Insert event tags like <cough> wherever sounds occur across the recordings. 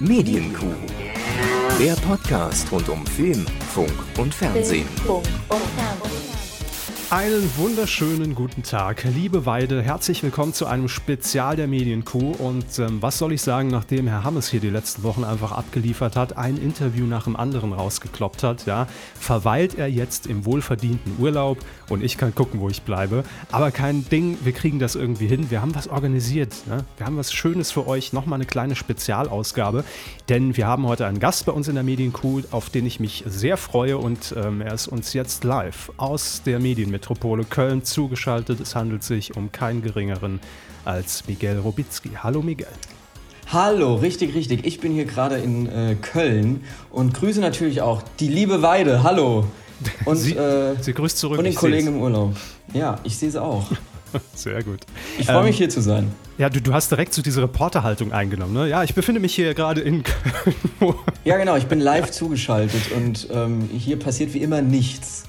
Medienkuh. Der Podcast rund um Film, Funk und Fernsehen. Einen wunderschönen guten Tag, liebe Weide. Herzlich willkommen zu einem Spezial der Medienkuh. Und ähm, was soll ich sagen, nachdem Herr Hammes hier die letzten Wochen einfach abgeliefert hat, ein Interview nach dem anderen rausgekloppt hat, ja, verweilt er jetzt im wohlverdienten Urlaub und ich kann gucken, wo ich bleibe. Aber kein Ding, wir kriegen das irgendwie hin. Wir haben was organisiert. Ne? Wir haben was Schönes für euch. Nochmal eine kleine Spezialausgabe. Denn wir haben heute einen Gast bei uns in der Medienkuh, auf den ich mich sehr freue. Und ähm, er ist uns jetzt live aus der Medienmitteilung Metropole Köln zugeschaltet. Es handelt sich um keinen geringeren als Miguel Robitzky. Hallo Miguel. Hallo, richtig, richtig. Ich bin hier gerade in äh, Köln und grüße natürlich auch die liebe Weide. Hallo. <laughs> Und, sie, äh, sie grüßt zurück. Und den Kollegen im Urlaub. Ja, ich sehe sie auch. <laughs> Sehr gut. Ich freue mich ähm, hier zu sein. Ja, du, du hast direkt so diese Reporterhaltung eingenommen, ne? Ja, ich befinde mich hier gerade in <laughs> Köln. ja, genau, ich bin live zugeschaltet und ähm, hier passiert wie immer nichts.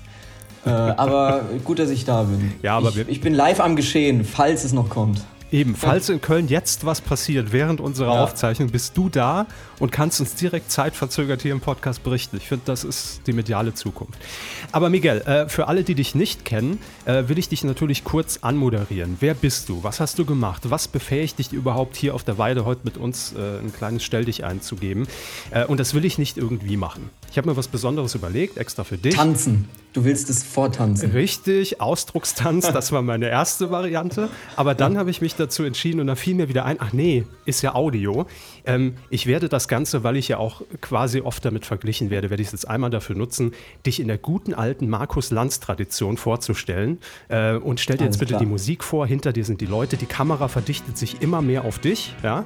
Äh, aber gut, dass ich da bin. Ja, aber ich, ich bin live am Geschehen, falls es noch kommt. Eben, falls in Köln jetzt was passiert während unserer ja. Aufzeichnung, bist du da und kannst uns direkt zeitverzögert hier im Podcast berichten. Ich finde, das ist die mediale Zukunft. Aber Miguel, äh, für alle, die dich nicht kennen, äh, will ich dich natürlich kurz anmoderieren. Wer bist du? Was hast du gemacht? Was befähigt dich überhaupt hier auf der Weide heute mit uns äh, ein kleines Stell dich einzugeben? Äh, und das will ich nicht irgendwie machen. Ich habe mir was Besonderes überlegt, extra für dich. Tanzen. Du willst es vortanzen. Richtig, Ausdruckstanz, das war meine erste Variante. Aber dann habe ich mich dazu entschieden und da fiel mir wieder ein, ach nee, ist ja Audio. Ähm, ich werde das Ganze, weil ich ja auch quasi oft damit verglichen werde, werde ich es jetzt einmal dafür nutzen, dich in der guten alten Markus-Lanz-Tradition vorzustellen. Äh, und stell dir Alles jetzt bitte klar. die Musik vor, hinter dir sind die Leute, die Kamera verdichtet sich immer mehr auf dich, ja.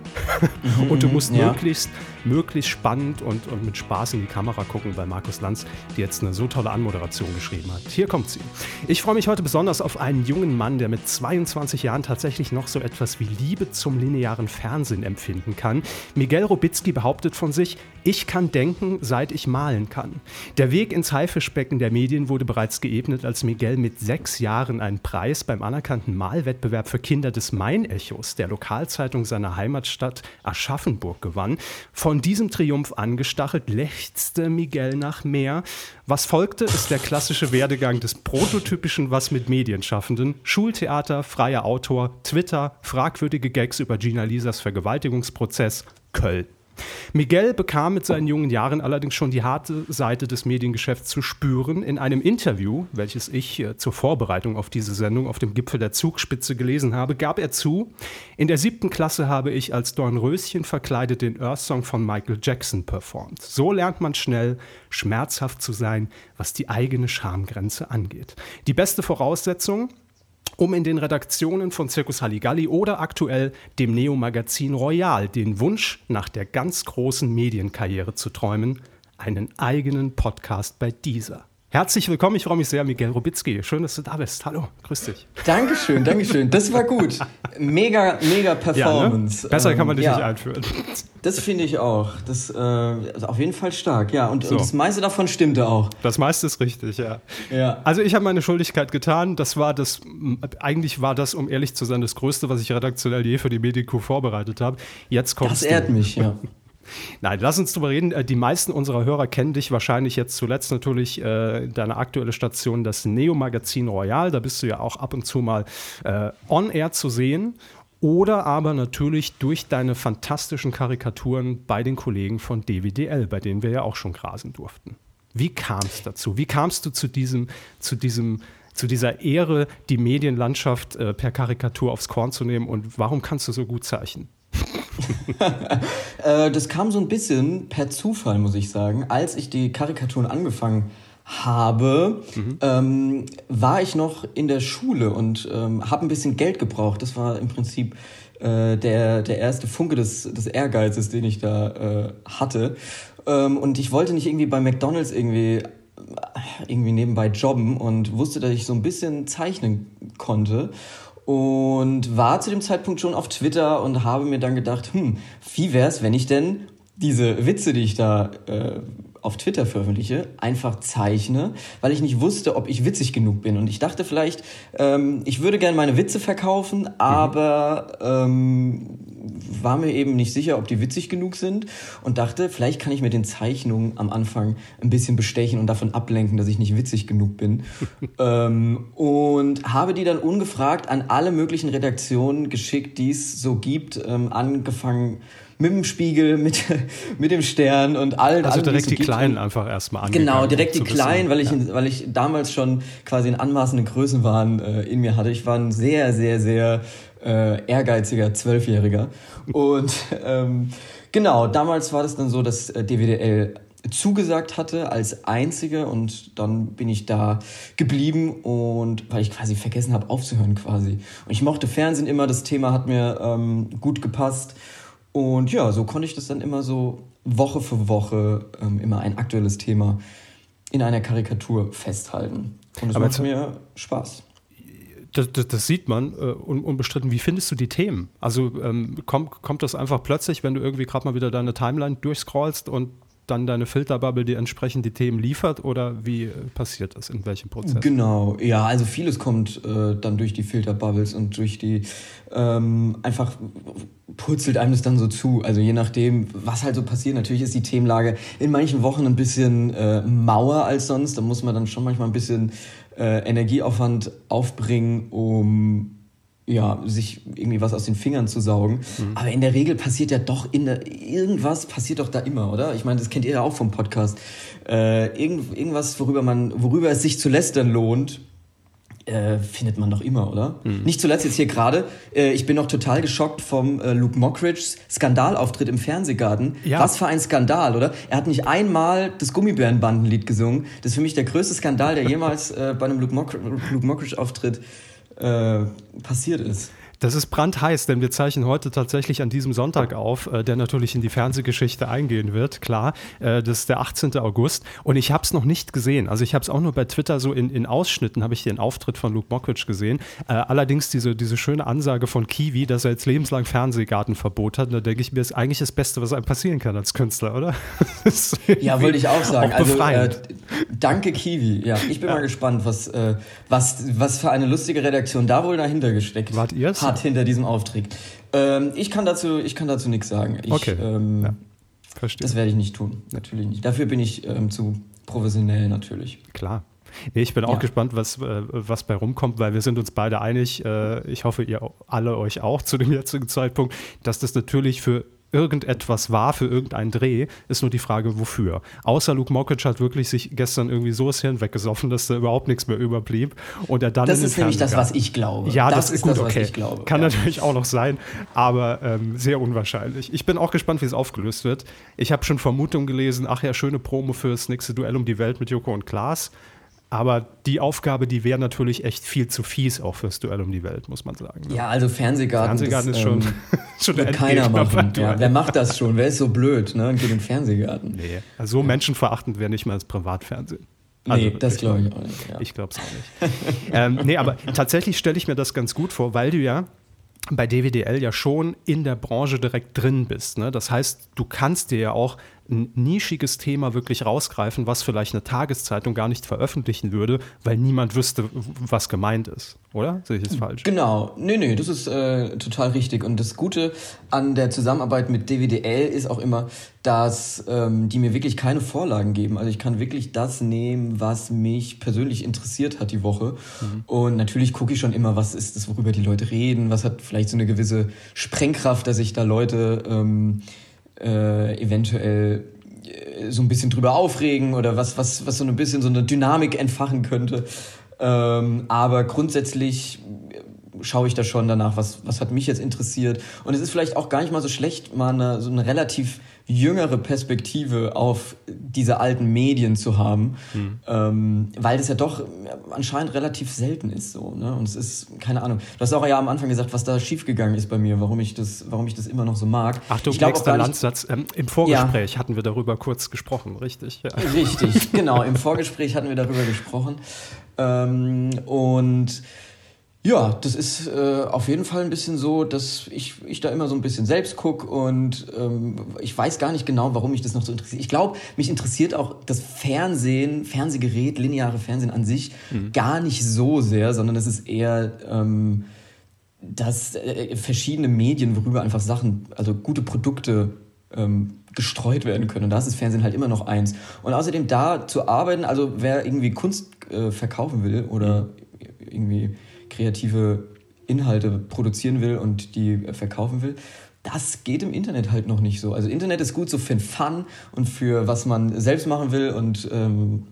Mhm, <laughs> und du musst ja. möglichst, möglichst spannend und, und mit Spaß in die Kamera gucken, weil Markus Lanz dir jetzt eine so tolle Anmoderation geschrieben hat. Hier kommt sie. Ich freue mich heute besonders auf einen jungen Mann, der mit 22 Jahren tatsächlich noch so etwas wie Liebe zum linearen Fernsehen empfinden kann. Miguel Robitzky behauptet von sich, ich kann denken, seit ich malen kann. Der Weg ins Haifischbecken der Medien wurde bereits geebnet, als Miguel mit sechs Jahren einen Preis beim anerkannten Malwettbewerb für Kinder des Main-Echos, der Lokalzeitung seiner Heimatstadt Aschaffenburg, gewann. Von diesem Triumph angestachelt lechzte Miguel nach mehr. Was folgte, ist der klassische Werdegang des prototypischen Was mit Medienschaffenden. Schultheater, freier Autor, Twitter, fragwürdige Gags über Gina Lisas Vergewaltigungsprozess, Köln. Miguel bekam mit seinen jungen Jahren allerdings schon die harte Seite des Mediengeschäfts zu spüren. In einem Interview, welches ich äh, zur Vorbereitung auf diese Sendung auf dem Gipfel der Zugspitze gelesen habe, gab er zu, in der siebten Klasse habe ich als Dornröschen verkleidet den Earth-Song von Michael Jackson performt. So lernt man schnell, schmerzhaft zu sein, was die eigene Schamgrenze angeht. Die beste Voraussetzung, um in den Redaktionen von Circus Halligalli oder aktuell dem Neo-Magazin Royal den Wunsch nach der ganz großen Medienkarriere zu träumen, einen eigenen Podcast bei dieser. Herzlich willkommen, ich freue mich sehr, Miguel Robitzky. Schön, dass du da bist. Hallo, grüß dich. Dankeschön, Dankeschön. Das war gut. Mega, mega Performance. Ja, ne? Besser kann man dich ähm, nicht einführen. Das finde ich auch. Das äh, also auf jeden Fall stark, ja. Und, so. und, das meiste davon stimmte auch. Das meiste ist richtig, ja. ja. Also ich habe meine Schuldigkeit getan. Das war das, eigentlich war das, um ehrlich zu sein, das Größte, was ich redaktionell je für die Medienkuh vorbereitet habe. Jetzt kommt Das ehrt du. mich, ja. <laughs> Nein, lass uns drüber reden. Äh, die meisten unserer Hörer kennen dich wahrscheinlich jetzt zuletzt natürlich äh, deine aktuelle Station, das Neo-Magazin Royal. Da bist du ja auch ab und zu mal äh, on air zu sehen. Oder aber natürlich durch deine fantastischen Karikaturen bei den Kollegen von DWDL, bei denen wir ja auch schon grasen durften. Wie kam es dazu? Wie kamst du zu diesem, zu diesem, zu dieser Ehre, die Medienlandschaft äh, per Karikatur aufs Korn zu nehmen und warum kannst du so gut zeichnen? <laughs> Äh, das kam so ein bisschen per Zufall, muss ich sagen. Als ich die Karikaturen angefangen habe, mhm. ähm, war ich noch in der Schule und ähm, habe ein bisschen Geld gebraucht. Das war im Prinzip äh, der, der erste Funke des, des Ehrgeizes, den ich da äh, hatte. Ähm, und ich wollte nicht irgendwie bei McDonald's irgendwie irgendwie nebenbei jobben und wusste, dass ich so ein bisschen zeichnen konnte und war zu dem Zeitpunkt schon auf Twitter und habe mir dann gedacht, hm, wie wär's, wenn ich denn diese Witze, die ich da äh, auf Twitter veröffentliche, einfach zeichne, weil ich nicht wusste, ob ich witzig genug bin. Und ich dachte vielleicht, ähm, ich würde gerne meine Witze verkaufen, aber ähm, war mir eben nicht sicher, ob die witzig genug sind und dachte, vielleicht kann ich mit den Zeichnungen am Anfang ein bisschen bestechen und davon ablenken, dass ich nicht witzig genug bin. <laughs> ähm, und habe die dann ungefragt an alle möglichen Redaktionen geschickt, die es so gibt, ähm, angefangen mit dem Spiegel, mit, mit dem Stern und allen. Also allen, direkt die, die Kleinen einfach erstmal angegangen. Genau, direkt die Kleinen, weil ich, ja. weil ich damals schon quasi einen anmaßenden Größenwahn äh, in mir hatte. Ich war ein sehr, sehr, sehr äh, ehrgeiziger Zwölfjähriger. Und <laughs> ähm, genau, damals war das dann so, dass äh, DWDL zugesagt hatte als einzige und dann bin ich da geblieben und weil ich quasi vergessen habe aufzuhören quasi. Und ich mochte Fernsehen immer, das Thema hat mir ähm, gut gepasst und ja, so konnte ich das dann immer so Woche für Woche ähm, immer ein aktuelles Thema in einer Karikatur festhalten. Und es macht mir Spaß. Das, das, das, sieht man äh, unbestritten. Wie findest du die Themen? Also ähm, kommt, kommt das einfach plötzlich, wenn du irgendwie gerade mal wieder deine Timeline durchscrollst und dann deine Filterbubble dir entsprechend die Themen liefert oder wie äh, passiert das? In welchem Prozess? Genau, ja, also vieles kommt äh, dann durch die Filterbubbles und durch die ähm, einfach purzelt einem das dann so zu. Also je nachdem, was halt so passiert. Natürlich ist die Themenlage in manchen Wochen ein bisschen äh, mauer als sonst. Da muss man dann schon manchmal ein bisschen äh, Energieaufwand aufbringen, um ja, sich irgendwie was aus den Fingern zu saugen. Mhm. Aber in der Regel passiert ja doch in der, irgendwas passiert doch da immer, oder? Ich meine, das kennt ihr ja auch vom Podcast. Äh, irgend, irgendwas, worüber man, worüber es sich zu lästern lohnt, äh, findet man doch immer, oder? Mhm. Nicht zuletzt jetzt hier gerade, äh, ich bin noch total geschockt vom äh, Luke Mockridge's Skandalauftritt im Fernsehgarten. Ja. Was für ein Skandal, oder? Er hat nicht einmal das Gummibärenbandenlied gesungen. Das ist für mich der größte Skandal, der jemals äh, bei einem Luke, Mock Luke Mockridge-Auftritt äh, passiert ist. Das ist brandheiß, denn wir zeichnen heute tatsächlich an diesem Sonntag auf, äh, der natürlich in die Fernsehgeschichte eingehen wird, klar. Äh, das ist der 18. August und ich habe es noch nicht gesehen. Also ich habe es auch nur bei Twitter so in, in Ausschnitten, habe ich den Auftritt von Luke Mockridge gesehen. Äh, allerdings diese, diese schöne Ansage von Kiwi, dass er jetzt lebenslang Fernsehgartenverbot hat, da denke ich mir, ist eigentlich das Beste, was einem passieren kann als Künstler, oder? <laughs> ja, wollte ich auch sagen. Auch also danke Kiwi. Ja, ich bin ja. mal gespannt, was, was, was für eine lustige Redaktion da wohl dahinter gesteckt Wart ihr hat hinter diesem Auftritt. Ähm, ich kann dazu, ich kann dazu nichts sagen. Ich, okay. Ähm, ja. Verstehe. Das werde ich nicht tun, natürlich nicht. Dafür bin ich ähm, zu professionell natürlich. Klar. Nee, ich bin auch ja. gespannt, was, äh, was bei rumkommt, weil wir sind uns beide einig, äh, ich hoffe, ihr alle euch auch zu dem jetzigen Zeitpunkt, dass das natürlich für irgendetwas war für irgendeinen Dreh, ist nur die Frage, wofür. Außer Luke Mockridge hat wirklich sich gestern irgendwie so das Hirn weggesoffen, dass da überhaupt nichts mehr überblieb. Und er dann das ist nämlich das, was ich glaube. Ja, das, das ist gut, das, okay. Kann ja. natürlich auch noch sein, aber ähm, sehr unwahrscheinlich. Ich bin auch gespannt, wie es aufgelöst wird. Ich habe schon Vermutungen gelesen, ach ja, schöne Promo für das nächste Duell um die Welt mit Joko und Klaas. Aber die Aufgabe, die wäre natürlich echt viel zu fies auch fürs Duell um die Welt, muss man sagen. Ne? Ja, also Fernsehgarten. Fernsehgarten das, ist schon, ähm, <laughs> schon der keiner machen. Ja, wer macht das schon? Wer ist so blöd ne, und geht in den Fernsehgarten? Nee, also so ja. menschenverachtend wäre nicht mal das Privatfernsehen. Also, nee, das glaube ich auch nicht. Ja. Ich glaube es auch nicht. <laughs> ähm, nee, aber tatsächlich stelle ich mir das ganz gut vor, weil du ja bei DWDL ja schon in der Branche direkt drin bist. Ne? Das heißt, du kannst dir ja auch ein nischiges Thema wirklich rausgreifen, was vielleicht eine Tageszeitung gar nicht veröffentlichen würde, weil niemand wüsste, was gemeint ist. Oder? Sehe ich das falsch? Genau. Nee, nee, das ist äh, total richtig. Und das Gute an der Zusammenarbeit mit DWDL ist auch immer, dass ähm, die mir wirklich keine Vorlagen geben. Also ich kann wirklich das nehmen, was mich persönlich interessiert hat die Woche. Mhm. Und natürlich gucke ich schon immer, was ist das, worüber die Leute reden, was hat vielleicht so eine gewisse Sprengkraft, dass ich da Leute ähm, äh, eventuell äh, so ein bisschen drüber aufregen oder was, was, was so ein bisschen so eine Dynamik entfachen könnte. Ähm, aber grundsätzlich schaue ich da schon danach, was, was hat mich jetzt interessiert. Und es ist vielleicht auch gar nicht mal so schlecht, mal eine, so eine relativ jüngere Perspektive auf diese alten Medien zu haben, hm. ähm, weil das ja doch anscheinend relativ selten ist so. Ne? Und es ist, keine Ahnung. Du hast auch ja am Anfang gesagt, was da schiefgegangen ist bei mir, warum ich das, warum ich das immer noch so mag. Achtung, ich nächster Landsatz. Ähm, Im Vorgespräch ja. hatten wir darüber kurz gesprochen, richtig? Ja. Richtig, genau. Im Vorgespräch hatten wir darüber gesprochen. Ähm, und Ja, das ist äh, auf jeden Fall ein bisschen so, dass ich, ich da immer so ein bisschen selbst gucke und ähm, ich weiß gar nicht genau, warum mich das noch so interessiert. Ich glaube, mich interessiert auch das Fernsehen, Fernsehgerät, lineare Fernsehen an sich mhm. gar nicht so sehr, sondern es ist eher ähm, dass äh, verschiedene Medien, worüber einfach Sachen, also gute Produkte ähm, gestreut werden können. Und da ist das Fernsehen halt immer noch eins. Und außerdem da zu arbeiten, also wer irgendwie Kunst äh, verkaufen will oder irgendwie kreative Inhalte produzieren will und die verkaufen will, das geht im Internet halt noch nicht so. Also Internet ist gut so für Fun und für was man selbst machen will und ähm,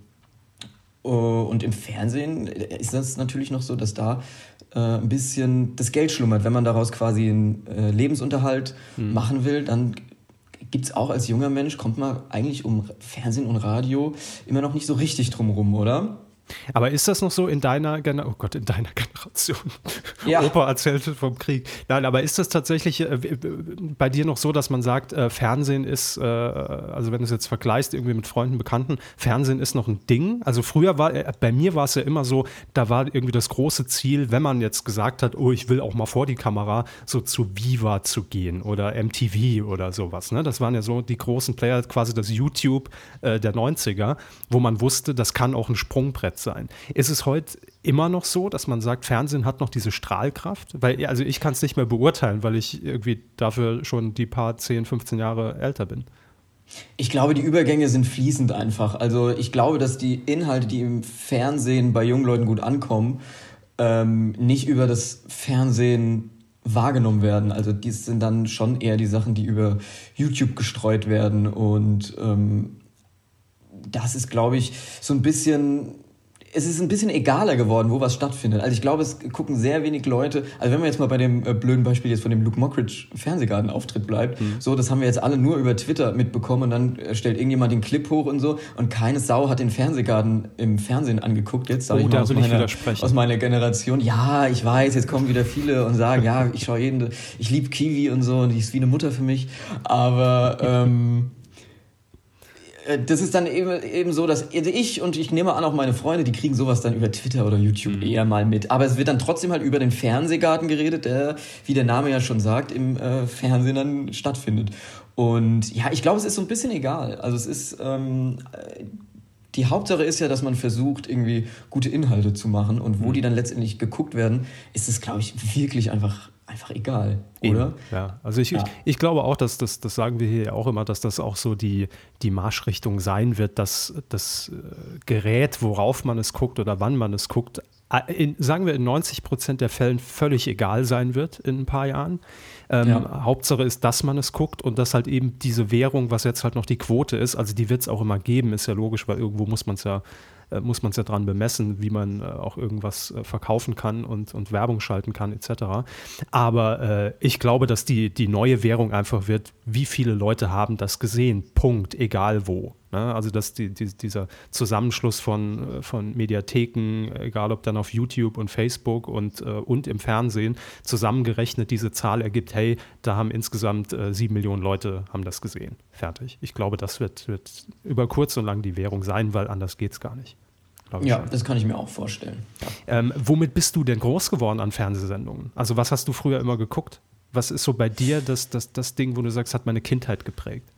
und im Fernsehen ist das natürlich noch so, dass da äh, ein bisschen das Geld schlummert. Wenn man daraus quasi einen äh, Lebensunterhalt mhm. machen will, dann gibt es auch als junger Mensch, kommt man eigentlich um Fernsehen und Radio immer noch nicht so richtig drum rum, oder? Aber ist das noch so in deiner Generation? Oh Gott, in deiner Generation? Ja. Opa erzählte vom Krieg. Nein, aber ist das tatsächlich äh, bei dir noch so, dass man sagt, äh, Fernsehen ist, äh, also wenn du es jetzt vergleichst irgendwie mit Freunden, Bekannten, Fernsehen ist noch ein Ding? Also früher war, äh, bei mir war es ja immer so, da war irgendwie das große Ziel, wenn man jetzt gesagt hat, oh, ich will auch mal vor die Kamera, so zu Viva zu gehen oder MTV oder sowas. Ne? Das waren ja so die großen Player, quasi das YouTube äh, der 90er, wo man wusste, das kann auch ein Sprungbrett sein. Ist es heute immer noch so, dass man sagt, Fernsehen hat noch diese Strahlkraft? Weil, also ich kann es nicht mehr beurteilen, weil ich irgendwie dafür schon die paar 10, 15 Jahre älter bin. Ich glaube, die Übergänge sind fließend einfach. Also ich glaube, dass die Inhalte, die im Fernsehen bei jungen Leuten gut ankommen, ähm, nicht über das Fernsehen wahrgenommen werden. Also die sind dann schon eher die Sachen, die über YouTube gestreut werden. Und ähm, das ist, glaube ich, so ein bisschen es ist ein bisschen egaler geworden, wo was stattfindet. Also ich glaube, es gucken sehr wenig Leute, also wenn man jetzt mal bei dem äh, blöden Beispiel jetzt von dem Luke Mockridge Fernsehgarten-Auftritt bleibt, mhm. so, das haben wir jetzt alle nur über Twitter mitbekommen und dann äh, stellt irgendjemand den Clip hoch und so und keine Sau hat den Fernsehgarten im Fernsehen angeguckt. Jetzt sage oh, ich mal aus meiner, aus meiner Generation. Ja, ich weiß, jetzt kommen wieder viele und sagen, ja, ich schaue jeden, ich liebe Kiwi und so und die ist wie eine Mutter für mich, aber ähm, äh, das ist dann eben, eben so, dass ich und ich nehme an auch meine Freunde, die kriegen sowas dann über Twitter oder YouTube mhm. eher mal mit. Aber es wird dann trotzdem halt über den Fernsehgarten geredet, der, wie der Name ja schon sagt, im äh, Fernsehen dann stattfindet. Und ja, ich glaube, es ist so ein bisschen egal. Also es ist, ähm, die Hauptsache ist ja, dass man versucht, irgendwie gute Inhalte zu machen. Und wo mhm. die dann letztendlich geguckt werden, ist es, glaube ich, wirklich einfach einfach egal, oder? Eben, ja, also ich, ja. ich, ich, glaube auch, dass das, das sagen wir hier ja auch immer, dass das auch so die, die Marschrichtung sein wird, dass das äh, Gerät, worauf man es guckt oder wann man es guckt, äh, in, sagen wir in 90 Prozent der Fällen völlig egal sein wird in ein paar Jahren. Ähm, ja. Hauptsache ist, dass man es guckt und dass halt eben diese Währung, was jetzt halt noch die Quote ist, also die wird es auch immer geben, ist ja logisch, weil irgendwo muss man es ja äh, muss man es ja dran bemessen, wie man äh, auch irgendwas äh, verkaufen kann und, und Werbung schalten kann, etc. Aber äh, ich glaube, dass die, die neue Währung einfach wird, wie viele Leute haben das gesehen, Punkt, egal wo. Ne? Also dass die, die, dieser Zusammenschluss von, äh, von Mediatheken, egal ob dann auf YouTube und Facebook und, äh, und im Fernsehen, zusammengerechnet diese Zahl ergibt, hey, da haben insgesamt äh, sieben Millionen Leute haben das gesehen. Fertig. Ich glaube, das wird, wird über kurz und lang die Währung sein, weil anders geht es gar nicht. Ja, schon. das kann ich mir auch vorstellen. Ähm, womit bist du denn groß geworden an Fernsehsendungen? Also was hast du früher immer geguckt? Was ist so bei dir das, das, das Ding, wo du sagst, hat meine Kindheit geprägt?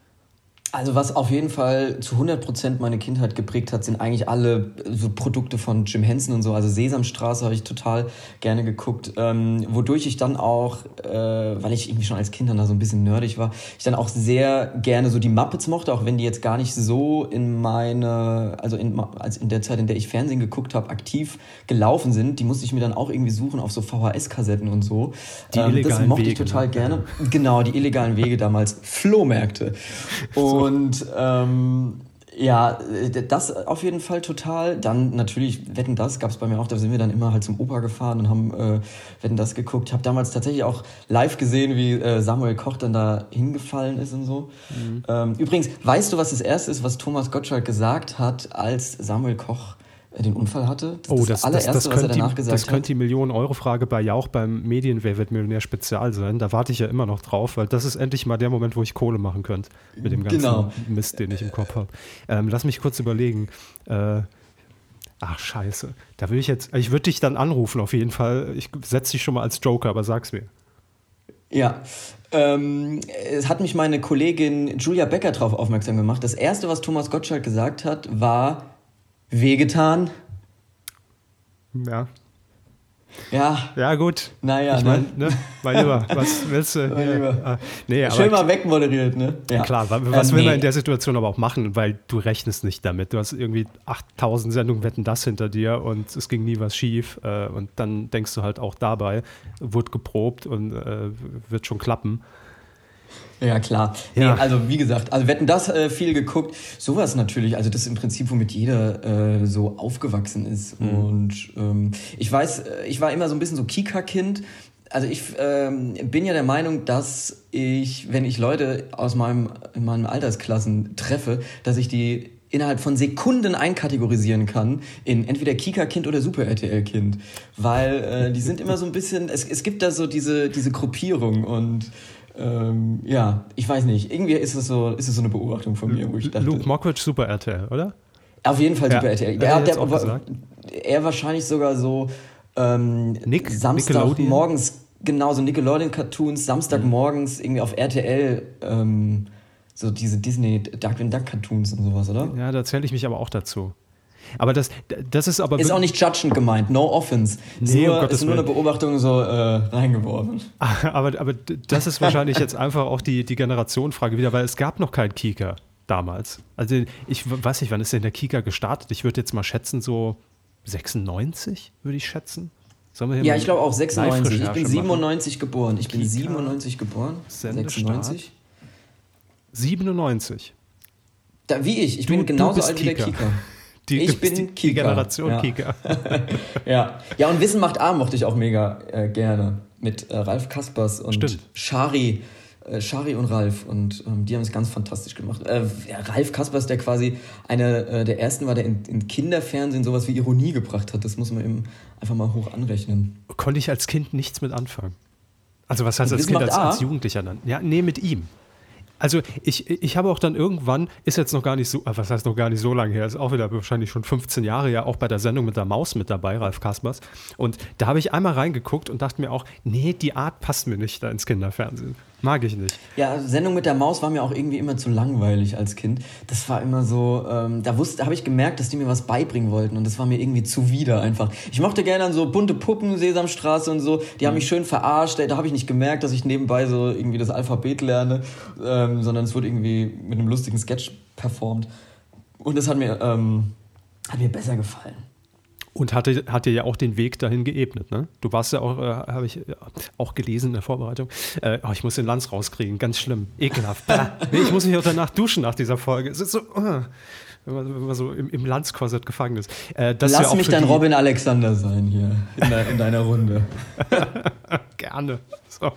Also was auf jeden Fall zu 100% meine Kindheit geprägt hat, sind eigentlich alle so Produkte von Jim Henson und so. Also Sesamstraße habe ich total gerne geguckt, ähm, wodurch ich dann auch, äh, weil ich irgendwie schon als Kind dann da so ein bisschen nerdig war, ich dann auch sehr gerne so die Muppets mochte, auch wenn die jetzt gar nicht so in meine, also in, als in der Zeit, in der ich Fernsehen geguckt habe, aktiv gelaufen sind. Die musste ich mir dann auch irgendwie suchen auf so VHS-Kassetten und so. Die ähm, illegalen das mochte Wege, ich total ne? gerne. Genau, die illegalen Wege damals. Flohmärkte. <laughs> Und und ähm, ja, das auf jeden Fall total. Dann natürlich Wetten das gab es bei mir auch. Da sind wir dann immer halt zum Opa gefahren und haben äh, Wetten das geguckt. Ich habe damals tatsächlich auch live gesehen, wie äh, Samuel Koch dann da hingefallen ist und so. Mhm. Ähm, übrigens, weißt du, was das erste ist, was Thomas Gottschalk gesagt hat, als Samuel Koch den Unfall hatte. Das, oh, das, das allererste, das, das was er danach die, gesagt Das könnte die Millionen-Euro-Frage bei Jauch beim Medienwer wird Millionär Spezial sein. Da warte ich ja immer noch drauf, weil das ist endlich mal der Moment, wo ich Kohle machen könnte mit dem ganzen genau. Mist, den ich im Kopf habe. Ähm, lass mich kurz überlegen. Äh, Ach, scheiße. Da will ich jetzt, ich würde dich dann anrufen auf jeden Fall. Ich setze dich schon mal als Joker, aber sag's mir. Ja, ähm, es hat mich meine Kollegin Julia Becker darauf aufmerksam gemacht. Das erste, was Thomas Gottschalk gesagt hat, war wehgetan. Ja. Ja. Ja, gut. Naja, ich mein, ne? Mein Lieber, <laughs> was willst du? Mein Lieber. Ah, nee, Schön mal wegmoderiert, ne? Ja. Klar, was Ähm, will man nee. in der Situation aber auch machen, weil du rechnest nicht damit. Du hast irgendwie 8000 Sendungen Wetten das hinter dir und es ging nie was schief. Äh, und dann denkst du halt auch dabei, wurde geprobt und äh, wird schon klappen. Ja, klar. Ja. Nee, also wie gesagt, also wetten das äh, viel geguckt. Sowas natürlich, also das ist im Prinzip, womit jeder äh, so aufgewachsen ist. Mhm. Und ähm, ich weiß, äh, ich war immer so ein bisschen so Kika-Kind. Also ich ähm, bin ja der Meinung, dass ich, wenn ich Leute aus meinem, in meinen Altersklassen treffe, dass ich die innerhalb von Sekunden einkategorisieren kann in entweder Kika-Kind oder Super-RTL-Kind. Weil äh, die sind immer so ein bisschen, es, es gibt da so diese, diese Gruppierung und ähm, ja, ich weiß nicht. Irgendwie ist es so, ist es so eine Beobachtung von mir, wo ich dachte. Luke Mockridge, Super RTL, oder? Auf jeden Fall Ja, Super RTL. hätte Der, der, gesagt. er wahrscheinlich sogar so ähm, Nick- Samstag Nickelodeon? morgens, genauso Nickelodeon-Cartoons, Samstagmorgens irgendwie auf RTL, ähm, so diese Disney Darkwing Duck Cartoons und sowas, oder? Ja, da zähle ich mich aber auch dazu. Aber das, das ist aber Ist auch nicht judgend gemeint, no offense. Ist Nee, um nur, Gottes ist nur eine. Beobachtung so äh, reingeworfen. <laughs> Aber, aber das ist wahrscheinlich jetzt einfach auch die, die Generationenfrage wieder, weil es gab noch keinen Kika damals. Also ich weiß nicht, wann ist denn der Kika gestartet? Ich würde jetzt mal schätzen, so 96 würde ich schätzen. Ja, ich glaube auch 96. Ich bin Live-Recherche 97 geboren. Ich bin Kika, 97 geboren. Sendestart. 96. machen? 97. Da, wie ich. Ich Du- bin genauso alt wie der Kika. Kika. Die, Ich bin die, die Kika. Generation Ja. Kika. <laughs> Ja. ja, und Wissen macht arm mochte ich auch mega äh, gerne. Mit äh, Ralf Kaspers und Stimmt. Shari. Äh, Shari und Ralf. Und ähm, die haben es ganz fantastisch gemacht. Äh, ja, Ralf Kaspers, der quasi einer äh, der ersten war, der in, in Kinderfernsehen sowas wie Ironie gebracht hat. Das muss man eben einfach mal hoch anrechnen. Konnte ich als Kind nichts mit anfangen. Also was heißt als Kind, als, als Jugendlicher dann? Ja, nee, mit ihm. Also ich, ich habe auch dann irgendwann, ist jetzt noch gar nicht so, äh, was heißt noch gar nicht so lange her, ist auch wieder wahrscheinlich schon 15 Jahre ja auch bei der Sendung mit der Maus mit dabei, Ralf Kaspers. Und da habe ich einmal reingeguckt und dachte mir auch, nee, die Art passt mir nicht da ins Kinderfernsehen. Mag ich nicht. Ja, Sendung mit der Maus war mir auch irgendwie immer zu langweilig als Kind. Das war immer so, ähm, da wusste, habe ich gemerkt, dass die mir was beibringen wollten und das war mir irgendwie zuwider einfach. Ich mochte gerne dann so bunte Puppen, Sesamstraße und so. Die haben mich schön verarscht. Da habe ich nicht gemerkt, dass ich nebenbei so irgendwie das Alphabet lerne, ähm, sondern es wurde irgendwie mit einem lustigen Sketch performt. Und das hat mir, ähm, hat mir besser gefallen. Und hatte, hat dir ja auch den Weg dahin geebnet, ne? Du warst ja auch, äh, habe ich äh, auch gelesen in der Vorbereitung. Äh, oh, ich muss den Lanz rauskriegen, ganz schlimm, ekelhaft. Nee, ich muss mich auch danach duschen nach dieser Folge. Es ist so, äh, wenn, man, wenn man so im, im Lanzkorsett gefangen ist. Äh, ja Lass auch mich dein Robin Alexander sein hier in, de in deiner Runde. <laughs> Gerne. So.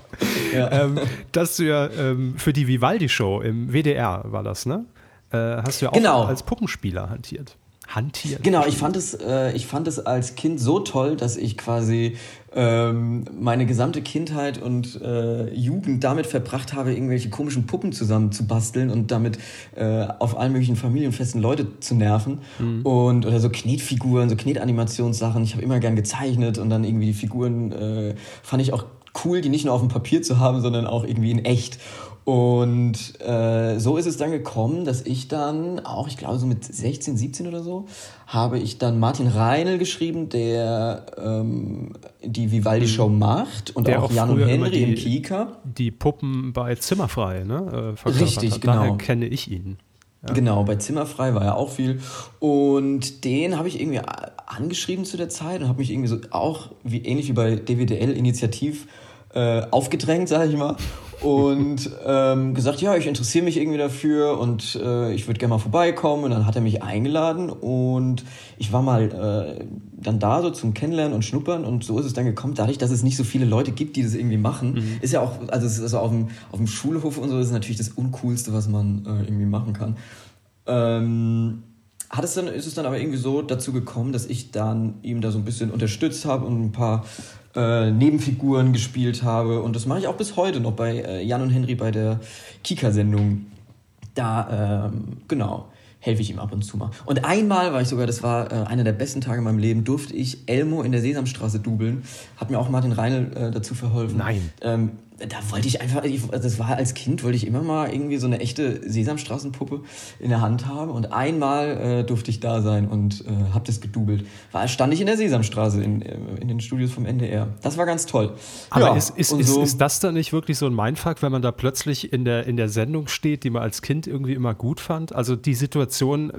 Ja. Ähm, dass du ja ähm, für die Vivaldi-Show im WDR war das, ne? Äh, hast du ja auch Genau. als Puppenspieler hantiert. Hantiert. Genau, ich fand es, äh, ich fand es als Kind so toll, dass ich quasi ähm, meine gesamte Kindheit und äh, Jugend damit verbracht habe, irgendwelche komischen Puppen zusammen zu basteln und damit äh, auf allen möglichen Familienfesten Leute zu nerven. Und oder so Knetfiguren, so Knetanimationssachen. Ich habe immer gern gezeichnet und dann irgendwie die Figuren äh, fand ich auch cool, die nicht nur auf dem Papier zu haben, sondern auch irgendwie in echt. Und äh, so ist es dann gekommen, dass ich dann auch, ich glaube so mit 16, 17 oder so, habe ich dann Martin Reinl geschrieben, der ähm, die Vivaldi-Show macht und Mhm. Der auch auch Jan und Henry im die- Kika. Die Puppen bei Zimmerfrei, ne? Äh, Richtig, hat. Daher genau. kenne ich ihn. Genau, bei Zimmerfrei war er auch viel. Und den habe ich irgendwie angeschrieben zu der Zeit und habe mich irgendwie so auch, wie, ähnlich wie bei DWDL, initiativ äh, aufgedrängt, sage ich mal. Und ähm, gesagt, ja, ich interessiere mich irgendwie dafür und äh, ich würde gerne mal vorbeikommen. Und dann hat er mich eingeladen und ich war mal äh, dann da so zum Kennenlernen und Schnuppern und so ist es dann gekommen, dadurch, dass es nicht so viele Leute gibt, die das irgendwie machen, ist ja auch, also es ist also auf dem, auf dem Schulhof und so, ist natürlich das Uncoolste, was man äh, irgendwie machen kann. Ähm, hat es dann, ist es dann aber irgendwie so dazu gekommen, dass ich dann ihm da so ein bisschen unterstützt habe und ein paar äh, Nebenfiguren gespielt habe. Und das mache ich auch bis heute noch bei äh, Jan und Henry bei der Kika-Sendung. Da, ähm, genau, helfe ich ihm ab und zu mal. Und einmal war ich sogar, das war äh, einer der besten Tage in meinem Leben, durfte ich Elmo in der Sesamstraße dubeln. Hat mir auch Martin Reinl äh, dazu verholfen. Nein. Ähm, da wollte ich einfach, ich, das war als Kind, wollte ich immer mal irgendwie so eine echte Sesamstraßenpuppe in der Hand haben und einmal äh, durfte ich da sein und äh, habe das gedoubelt. War, stand ich in der Sesamstraße in, äh, in den Studios vom NDR. Das war ganz toll. Aber ja, ist, ist, ist, so ist das dann nicht wirklich so ein Mindfuck, wenn man da plötzlich in der, in der Sendung steht, die man als Kind irgendwie immer gut fand? Also die Situation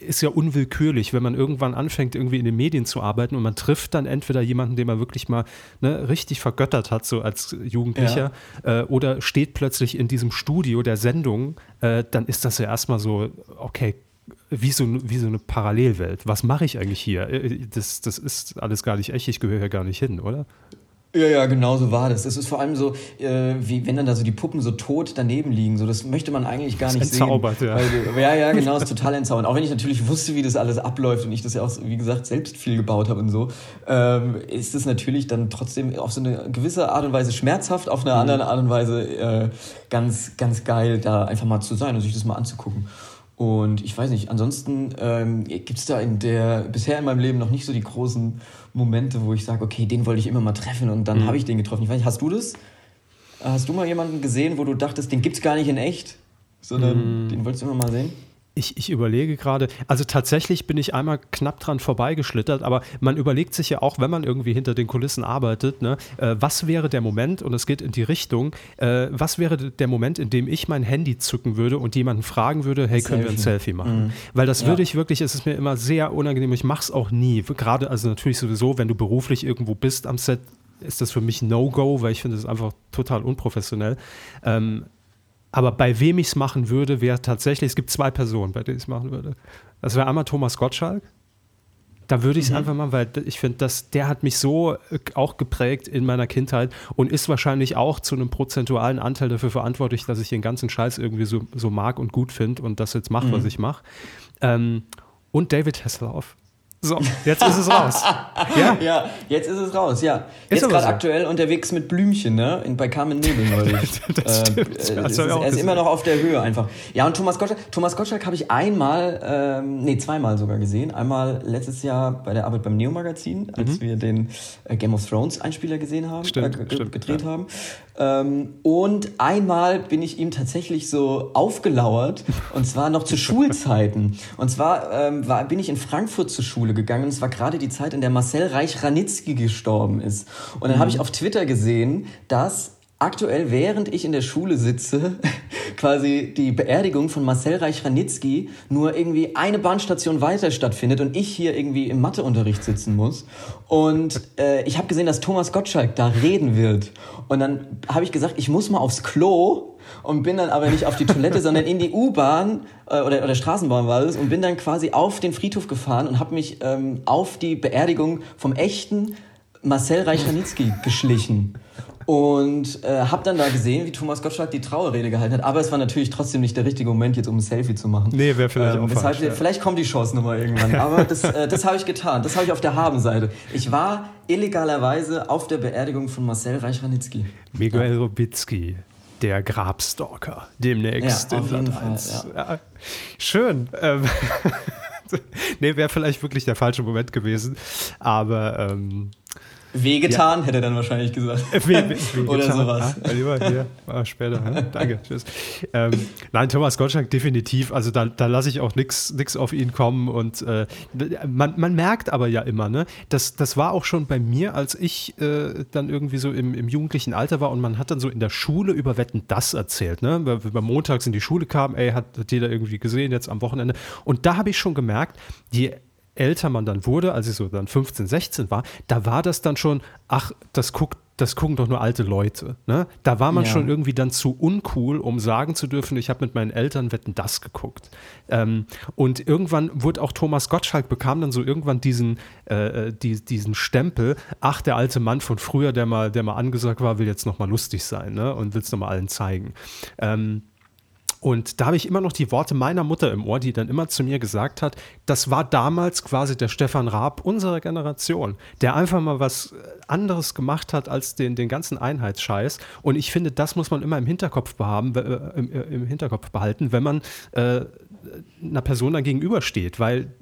ist ja unwillkürlich, wenn man irgendwann anfängt, irgendwie in den Medien zu arbeiten und man trifft dann entweder jemanden, den man wirklich mal ne, richtig vergöttert hat, so als Jugendlicher. Ja äh, oder steht plötzlich in diesem Studio der Sendung, äh, dann ist das ja erstmal so, okay, wie so, wie so eine Parallelwelt. Was mache ich eigentlich hier? Äh, das, das ist alles gar nicht echt, ich gehöre ja gar nicht hin, oder? Ja, ja, genau so war das. Es ist vor allem so, äh, wie wenn dann da so die Puppen so tot daneben liegen. So, das möchte man eigentlich gar nicht entzaubert, sehen. Entzaubert, ja. ja, ja, genau, ist total entzaubert. Auch wenn ich natürlich wusste, wie das alles abläuft und ich das ja auch, wie gesagt, selbst viel gebaut habe und so, ähm, ist es natürlich dann trotzdem auf so eine gewisse Art und Weise schmerzhaft, auf eine mhm. andere Art und Weise äh, ganz, ganz geil, da einfach mal zu sein und sich das mal anzugucken. Und ich weiß nicht, ansonsten ähm, gibt es da in der, bisher in meinem Leben noch nicht so die großen Momente, wo ich sage, okay, den wollte ich immer mal treffen und dann mhm. habe ich den getroffen. Ich weiß nicht, hast du das? Hast du mal jemanden gesehen, wo du dachtest, den gibt es gar nicht in echt, sondern mhm. den wolltest du immer mal sehen? Ich, ich überlege gerade, also tatsächlich bin ich einmal knapp dran vorbeigeschlittert, aber man überlegt sich ja auch, wenn man irgendwie hinter den Kulissen arbeitet, ne, äh, was wäre der Moment, und es geht in die Richtung, äh, was wäre der Moment, in dem ich mein Handy zücken würde und jemanden fragen würde, hey, können Selfie. wir ein Selfie machen? Mhm. Weil das ja. würde ich wirklich, es ist mir immer sehr unangenehm, ich mache es auch nie. Gerade, also natürlich sowieso, wenn du beruflich irgendwo bist am Set, ist das für mich No-Go, weil ich finde es einfach total unprofessionell. Ähm, aber bei wem ich es machen würde, wäre tatsächlich, es gibt zwei Personen, bei denen ich es machen würde. Das wäre einmal Thomas Gottschalk. Da würde ich es mhm. einfach mal, weil ich finde, der hat mich so äh, auch geprägt in meiner Kindheit und ist wahrscheinlich auch zu einem prozentualen Anteil dafür verantwortlich, dass ich den ganzen Scheiß irgendwie so, so mag und gut finde und das jetzt mache, mhm. was ich mache. Ähm, und David Hasselhoff. So, jetzt ist es raus. <laughs> ja? ja, jetzt ist es raus, ja. Ist jetzt gerade so. aktuell unterwegs mit Blümchen, ne? In, bei Carmen Nebel neulich. <laughs> das stimmt. Äh, das ist, er ist immer noch auf der Höhe einfach. Ja, und Thomas Gottschalk, Thomas Gottschalk habe ich einmal, ähm, nee, zweimal sogar gesehen. Einmal letztes Jahr bei der Arbeit beim Neo-Magazin, als mhm. wir den äh, Game of Thrones Einspieler gesehen haben, stimmt, äh, stimmt, gedreht ja. haben. Ähm, und einmal bin ich ihm tatsächlich so aufgelauert, <laughs> und zwar noch zu Schulzeiten. Und zwar ähm, war, bin ich in Frankfurt zur Schule gegangen. Und es war gerade die Zeit, in der Marcel Reich-Ranitzky gestorben ist. Und dann mhm. habe ich auf Twitter gesehen, dass aktuell, während ich in der Schule sitze, <laughs> quasi die Beerdigung von Marcel Reich-Ranitzky nur irgendwie eine Bahnstation weiter stattfindet und ich hier irgendwie im Matheunterricht sitzen muss. Und äh, ich habe gesehen, dass Thomas Gottschalk da reden wird. Und dann habe ich gesagt, ich muss mal aufs Klo und bin dann aber nicht auf die Toilette, <laughs> sondern in die U-Bahn äh, oder, oder Straßenbahn war es und bin dann quasi auf den Friedhof gefahren und habe mich ähm, auf die Beerdigung vom echten Marcel Reich-Ranitzky geschlichen und äh, habe dann da gesehen, wie Thomas Gottschalk die Trauerrede gehalten hat. Aber es war natürlich trotzdem nicht der richtige Moment, jetzt um ein Selfie zu machen. Nee, wäre vielleicht ähm, auch falsch, ja. Vielleicht kommt die Chance nochmal irgendwann. Aber <laughs> das, äh, das habe ich getan. Das habe ich auf der Habenseite. Ich war illegalerweise auf der Beerdigung von Marcel Reich-Ranitzky. Miguel ja. Robitzky. Der Grabstalker. Demnächst ja, in Sat 1. Ja. Schön. Ähm, <laughs> nee, wäre vielleicht wirklich der falsche Moment gewesen. Aber ähm, Wehgetan, ja. hätte er dann wahrscheinlich gesagt. We, we, <laughs> Oder sowas. Ja, lieber hier, ah, später. Ja. Danke, tschüss. Ähm, nein, Thomas Gottschalk definitiv. Also da, da lasse ich auch nichts auf ihn kommen. Und äh, man, man merkt aber ja immer, ne, das, das war auch schon bei mir, als ich äh, dann irgendwie so im, im jugendlichen Alter war und man hat dann so in der Schule über Wetten das erzählt. Ne? Weil wir montags in die Schule kamen, ey, hat, hat jeder irgendwie gesehen jetzt am Wochenende. Und da habe ich schon gemerkt, die älter man dann wurde, als ich so dann 15, 16 war, da war das dann schon, ach, das guckt das gucken doch nur alte Leute. Ne? Da war man ja. schon irgendwie dann zu uncool, um sagen zu dürfen, ich habe mit meinen Eltern Wetten das geguckt. Ähm, und irgendwann wurde auch Thomas Gottschalk bekam dann so irgendwann diesen, äh, äh die, diesen Stempel, ach, der alte Mann von früher, der mal, der mal angesagt war, will jetzt nochmal lustig sein ne? und will es nochmal allen zeigen. Ähm, und da habe ich immer noch die Worte meiner Mutter im Ohr, die dann immer zu mir gesagt hat, das war damals quasi der Stefan Raab unserer Generation, der einfach mal was anderes gemacht hat als den, den ganzen Einheitsscheiß. Und ich finde, das muss man immer im Hinterkopf, behaben, äh, im, äh, im, Hinterkopf behalten, wenn man äh, einer Person dann gegenübersteht, weil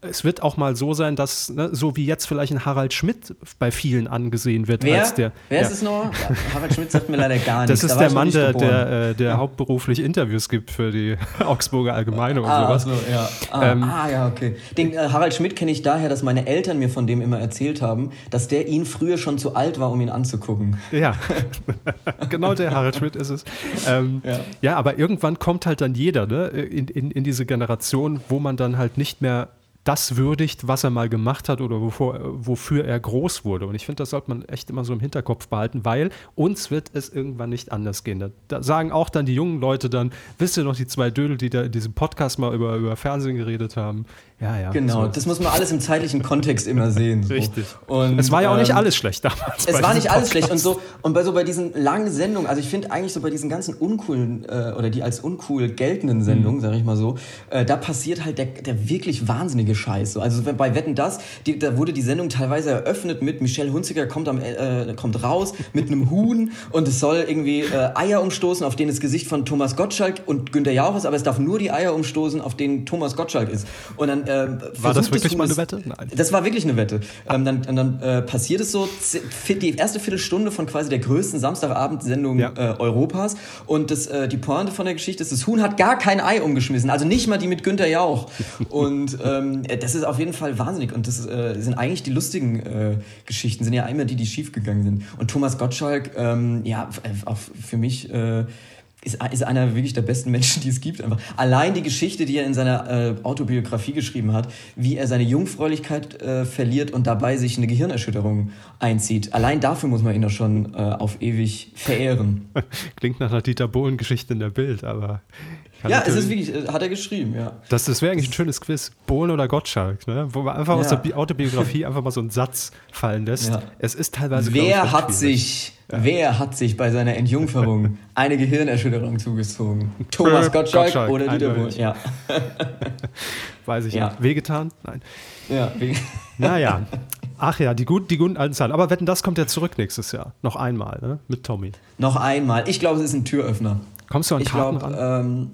es wird auch mal so sein, dass, ne, so wie jetzt vielleicht ein Harald Schmidt bei vielen angesehen wird Wer? als der. Wer ja, ist es noch? Harald Schmidt sagt mir leider gar <laughs> das nichts. ist Da der Mann, der, der, äh, der hauptberuflich Interviews gibt für die <laughs> Augsburger Allgemeine und Ah, sowas. so, ja. Ah, Ähm, ah, ja, okay. Den äh, Harald Schmidt kenne ich daher, dass meine Eltern mir von dem immer erzählt haben, dass der ihn früher schon zu alt war, um ihn anzugucken. Ja, <laughs> genau der Harald Schmidt ist es. Ähm, ja. Ja. aber irgendwann kommt halt dann jeder ne, in, in, in diese Generation, wo man dann halt nicht mehr das würdigt, was er mal gemacht hat oder wovor, wofür er groß wurde. Und ich finde, das sollte man echt immer so im Hinterkopf behalten, weil uns wird es irgendwann nicht anders gehen. Da, da sagen auch dann die jungen Leute dann, wisst ihr noch die zwei Dödel, die da in diesem Podcast mal über, über Fernsehen geredet haben? Ja, ja. Genau, so. das muss man alles im zeitlichen Kontext immer sehen. So. Richtig. Und, es war ja auch nicht ähm, alles schlecht damals. Es war nicht alles schlecht und so und bei so bei diesen langen Sendungen, also ich finde eigentlich so bei diesen ganzen uncoolen äh, oder die als uncool geltenden Mhm. Sendungen, sage ich mal so, äh, da passiert halt der, der wirklich wahnsinnige Scheiß. So. Also bei Wetten das, die, da wurde die Sendung teilweise eröffnet mit Michelle Hunziker kommt am äh, kommt raus mit einem Huhn und es soll irgendwie äh, Eier umstoßen, auf denen das Gesicht von Thomas Gottschalk und Günter Jauch ist, aber es darf nur die Eier umstoßen, auf denen Thomas Gottschalk ist. Und dann äh, War das wirklich mal eine Wette? Nein. das war wirklich eine Wette. Ähm, dann und dann äh, passiert es so, die erste Viertelstunde von quasi der größten Samstagabendsendung Ja. äh, Europas. Und das, äh, die Pointe von der Geschichte ist, das Huhn hat gar kein Ei umgeschmissen. Also nicht mal die mit Günther Jauch. Und ähm, äh, das ist auf jeden Fall wahnsinnig. Und das äh, sind eigentlich die lustigen äh, Geschichten, sind ja immer die, die schiefgegangen sind. Und Thomas Gottschalk, ähm, ja, f- äh, auch für mich... Ist, ist einer wirklich der besten Menschen, <laughs> die es gibt. Einfach. Allein die Geschichte, die er in seiner äh, Autobiografie geschrieben hat, wie er seine Jungfräulichkeit äh, verliert und dabei sich eine Gehirnerschütterung einzieht. Allein dafür muss man ihn doch schon äh, auf ewig verehren. <laughs> Klingt nach einer Dieter Bohlen-Geschichte in der Bild, aber. Ja, es ist wirklich, äh, hat er geschrieben, ja. Das, das wäre eigentlich ein schönes Quiz. Bohlen oder Gottschalk, ne? wo man einfach aus Ja. der Bi- Autobiografie einfach mal so einen Satz fallen lässt. Ja. Es ist teilweise. glaub ich, Wer recht hat sich, wer hat sich bei seiner Entjungferung <laughs> eine Gehirnerschütterung zugezogen? Thomas Äh, Gottschalk, Gottschalk, oder Dieter Bohlen? Ja. <laughs> Weiß ich Ja. nicht. Wehgetan? Nein. ja. wie- <laughs> Naja. Ach ja, die, gut, die guten alten Zeiten. Aber wetten, das kommt ja zurück nächstes Jahr. Noch einmal, ne? Mit Tommy. Noch einmal. Ich glaube, es ist ein Türöffner. Kommst du an Ich Karten glaube, ran? ähm,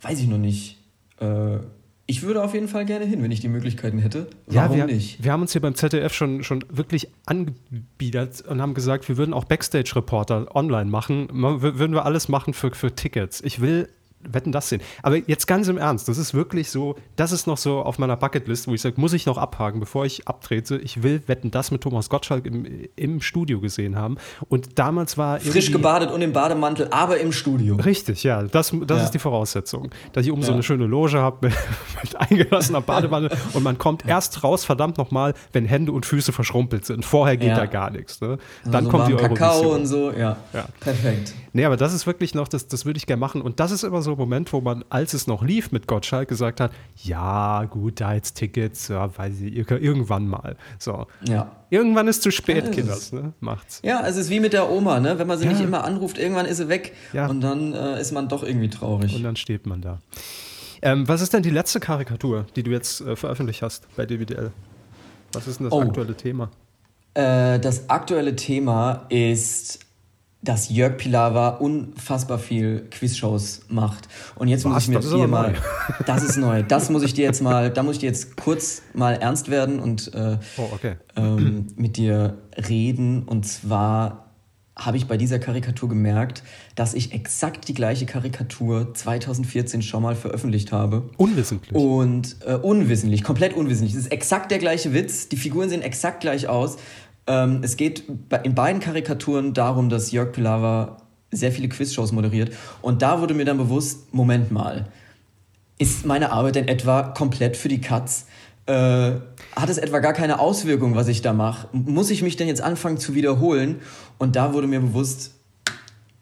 weiß ich noch nicht. Äh, ich würde auf jeden Fall gerne hin, wenn ich die Möglichkeiten hätte. Warum wir, nicht? wir haben uns hier beim ZDF schon, schon wirklich angebiedert und haben gesagt, wir würden auch Backstage-Reporter online machen. Würden wir alles machen für, für Tickets. Ich will wetten das sehen. Aber jetzt ganz im Ernst, das ist wirklich so, das ist noch so auf meiner Bucketlist, wo ich sage, muss ich noch abhaken, bevor ich abtrete. Ich will wetten das mit Thomas Gottschalk im, im Studio gesehen haben. Und damals war Frisch gebadet und im Bademantel, aber im Studio. Richtig, ja, das, das Ja. ist die Voraussetzung. Dass ich oben so Ja. eine schöne Loge habe mit, <laughs> mit eingelassener Badewanne <laughs> und man kommt erst raus, verdammt nochmal, wenn Hände und Füße verschrumpelt sind. Vorher geht Ja. da gar nichts. Ne? Dann so kommt die Kakao Eurovision. und so, ja. Ja. Perfekt. Nee, aber das ist wirklich noch, das, das würde ich gerne machen. Und das ist immer so ein Moment, wo man, als es noch lief mit Gottschalk, gesagt hat, ja, gut, da jetzt Tickets, ja, weiß ich, ir- irgendwann mal. So. Ja. Irgendwann ist zu spät, Ja, Kinders, ne? Macht's. Ja, es ist wie mit der Oma, ne? Wenn man sie Ja. nicht immer anruft, irgendwann ist sie weg Ja. und dann äh, ist man doch irgendwie traurig. Und dann steht man da. Ähm, was ist denn die letzte Karikatur, die du jetzt äh, veröffentlicht hast bei DWDL? Was ist denn das Oh. aktuelle Thema? Äh, das aktuelle Thema ist, dass Jörg Pilawa unfassbar viel Quizshows macht. Und jetzt muss Was? ich mir Das dir mal. neu. <laughs> Das ist neu. Das muss ich dir jetzt mal, da muss ich dir jetzt kurz mal ernst werden und äh, Oh, okay. ähm, mit dir reden. Und zwar habe ich bei dieser Karikatur gemerkt, dass ich exakt die gleiche Karikatur 2014 schon mal veröffentlicht habe. Unwissentlich. Und äh, unwissentlich, komplett unwissentlich. Es ist exakt der gleiche Witz, die Figuren sehen exakt gleich aus. Ähm, es geht in beiden Karikaturen darum, dass Jörg Pilawa sehr viele Quizshows moderiert. Und da wurde mir dann bewusst, Moment mal, ist meine Arbeit denn etwa komplett für die Katz? Äh, hat es etwa gar keine Auswirkung, was ich da mache? Muss ich mich denn jetzt anfangen zu wiederholen? Und da wurde mir bewusst,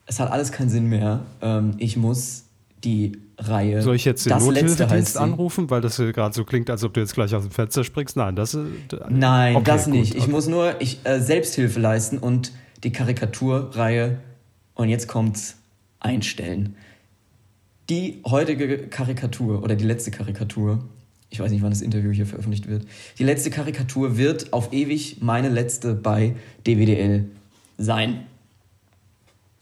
es hat alles keinen Sinn mehr. Ähm, ich muss die Reihe. Soll ich jetzt den das Nothilfedienst anrufen, weil das gerade so klingt, als ob du jetzt gleich aus dem Fenster springst? Nein, das ist. Nein, Okay, das gut, nicht. Ich okay. muss nur ich, äh, Selbsthilfe leisten und die Karikaturreihe, und jetzt kommt's, einstellen. Die heutige Karikatur oder die letzte Karikatur, ich weiß nicht, wann das Interview hier veröffentlicht wird, die letzte Karikatur wird auf ewig meine letzte bei DWDL sein.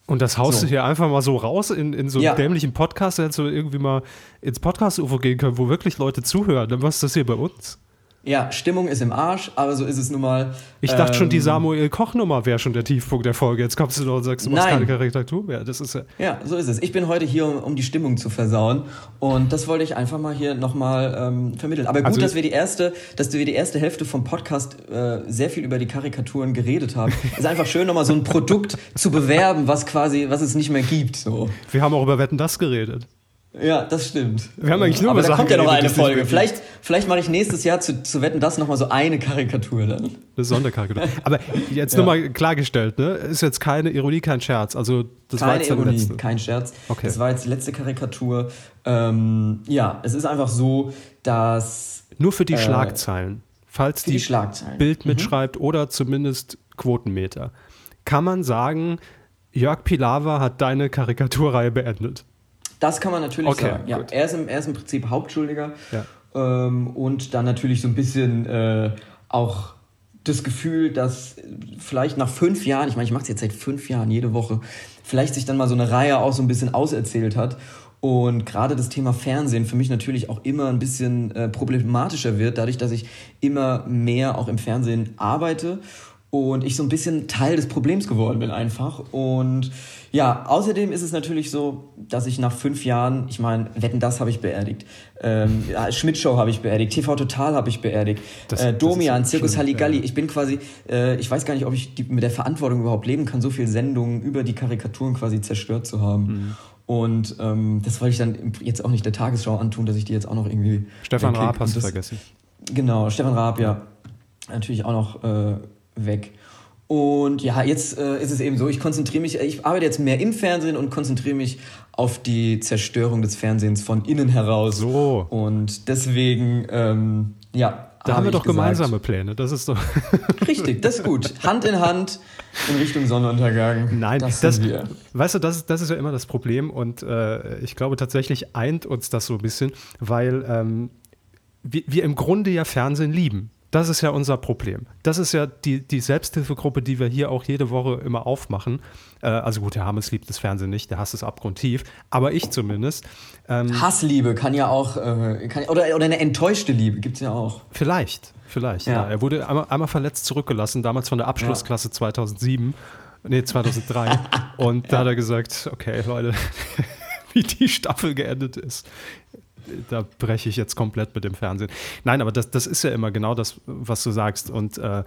Und das haust So. du hier einfach mal so raus in, in so einem Ja. dämlichen Podcast, hättest du irgendwie mal ins Podcast-UFO gehen können, wo wirklich Leute zuhören. Dann was ist das hier bei uns? Ja, Stimmung ist im Arsch, aber so ist es nun mal. Ich dachte schon, die Ähm, Samuel Koch-Nummer wäre schon der Tiefpunkt der Folge. Jetzt kommst du noch und sagst, du machst Nein. keine Karikatur mehr. Das ist ja. Ja, so ist es. Ich bin heute hier, um, um die Stimmung zu versauen. Und das wollte ich einfach mal hier nochmal ähm, vermitteln. Aber gut, Also- dass wir die erste, dass wir die erste Hälfte vom Podcast äh, sehr viel über die Karikaturen geredet haben. Es <laughs> ist einfach schön, nochmal so ein Produkt zu bewerben, was quasi, was es nicht mehr gibt. So. Wir haben auch über Wetten das geredet. Ja, das stimmt. Wir haben eigentlich nur Aber da Sachen kommt ja noch eine Folge. Vielleicht, vielleicht mache ich nächstes Jahr zu, zu Wetten das nochmal so eine Karikatur dann. Eine Sonderkarikatur. Aber jetzt Ja. nur mal klargestellt, ne? Ist jetzt keine Ironie, kein Scherz. Also, das war Keine jetzt deine Ironie, letzte. kein Scherz. Okay. Das war jetzt die letzte Karikatur. Ähm, ja, es ist einfach so, dass Nur für die Äh, Schlagzeilen. Falls die, die Schlagzeilen. Bild mitschreibt oder zumindest Quotenmeter. Kann man sagen, Jörg Pilawa hat deine Karikaturreihe beendet. Das kann man natürlich Okay, sagen. Ja, er, ist im, er ist im Prinzip Hauptschuldiger Ja. ähm, und dann natürlich so ein bisschen äh, auch das Gefühl, dass vielleicht nach fünf Jahren, ich meine, ich mache es jetzt seit fünf Jahren jede Woche, vielleicht sich dann mal so eine Reihe auch so ein bisschen auserzählt hat. Und gerade das Thema Fernsehen für mich natürlich auch immer ein bisschen äh, problematischer wird, dadurch, dass ich immer mehr auch im Fernsehen arbeite und ich so ein bisschen Teil des Problems geworden bin einfach. Und ja, außerdem ist es natürlich so, dass ich nach fünf Jahren, ich meine, Wetten, das habe ich beerdigt, ähm, ja, Schmidt-Show habe ich beerdigt, TV Total habe ich beerdigt, Das- äh, Domian, Zirkus schlimm, Halligalli. ja. Ich bin quasi, äh, ich weiß gar nicht, ob ich die, mit der Verantwortung überhaupt leben kann, so viele Sendungen über die Karikaturen quasi zerstört zu haben. Mhm. Und ähm, das wollte ich dann jetzt auch nicht der Tagesschau antun, dass ich die jetzt auch noch irgendwie. Stefan. Raab hast du vergessen. Genau, Stefan Raab, ja. Natürlich auch noch äh, weg. Und ja, jetzt äh, ist es eben so, ich konzentriere mich, ich arbeite jetzt mehr im Fernsehen und konzentriere mich auf die Zerstörung des Fernsehens von innen heraus. So. Und deswegen, ähm, ja. Da haben wir doch gesagt, gemeinsame Pläne. Das ist doch. <laughs> Richtig, das ist gut. Hand in Hand in Richtung Sonnenuntergang. Nein, das, das, wir. weißt du, das, ist- das ist ja immer das Problem und äh, ich glaube tatsächlich eint uns das so ein bisschen, weil ähm, wir, wir im Grunde ja Fernsehen lieben. Das ist ja unser Problem. Das ist ja die, die Selbsthilfegruppe, die wir hier auch jede Woche immer aufmachen. Äh, also gut, der Hammes liebt das Fernsehen nicht, der hasst es abgrundtief, aber ich zumindest. Ähm, Hassliebe kann ja auch, äh, kann, oder, oder eine enttäuschte Liebe gibt's ja auch. Vielleicht, vielleicht. Ja. Ja. Er wurde einmal, einmal verletzt zurückgelassen, damals von der Abschlussklasse 2007, nee 2003. <laughs> und da hat er gesagt, okay Leute, <laughs> wie die Staffel geendet ist, da breche ich jetzt komplett mit dem Fernsehen. Nein, aber das, das ist ja immer genau das, was du sagst. Und äh,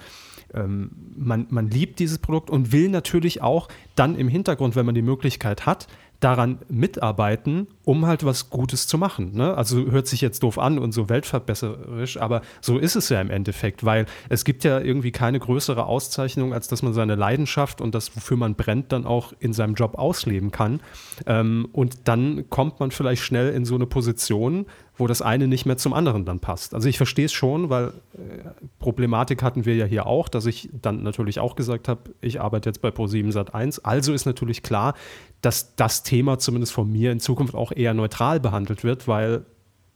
ähm, man, man liebt dieses Produkt und will natürlich auch dann im Hintergrund, wenn man die Möglichkeit hat, daran mitarbeiten, um halt was Gutes zu machen. Ne? Also hört sich jetzt doof an und so weltverbesserisch, aber so ist es ja im Endeffekt, weil es gibt ja irgendwie keine größere Auszeichnung, als dass man seine Leidenschaft und das, wofür man brennt, dann auch in seinem Job ausleben kann. Ähm, und dann kommt man vielleicht schnell in so eine Position, wo das eine nicht mehr zum anderen dann passt. Also ich verstehe es schon, weil äh, Problematik hatten wir ja hier auch, dass ich dann natürlich auch gesagt habe, ich arbeite jetzt bei Pro7 Sat1. Also ist natürlich klar, dass das Thema zumindest von mir in Zukunft auch eher neutral behandelt wird, weil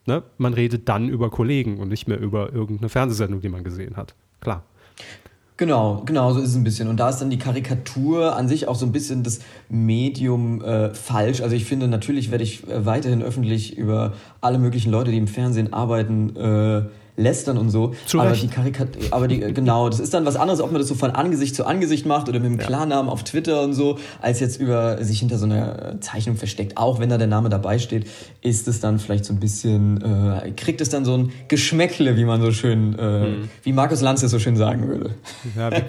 ne, man redet dann über Kollegen und nicht mehr über irgendeine Fernsehsendung, die man gesehen hat. Klar. Genau, genau, so ist es ein bisschen. Und da ist dann die Karikatur an sich auch so ein bisschen das Medium äh, falsch. Also ich finde, natürlich werde ich äh, weiterhin öffentlich über alle möglichen Leute, die im Fernsehen arbeiten, äh, lästern und so. Zu aber Recht. die Karikatur, aber die, genau, das ist dann was anderes, ob man das so von Angesicht zu Angesicht macht oder mit dem Klarnamen auf Twitter und so, als jetzt über sich hinter so einer Zeichnung versteckt. Auch wenn da der Name dabei steht, ist es dann vielleicht so ein bisschen, äh, kriegt es dann so ein Geschmäckle, wie man so schön, äh, Mhm. wie Markus Lanz es so schön sagen würde. Ja, <laughs> ich,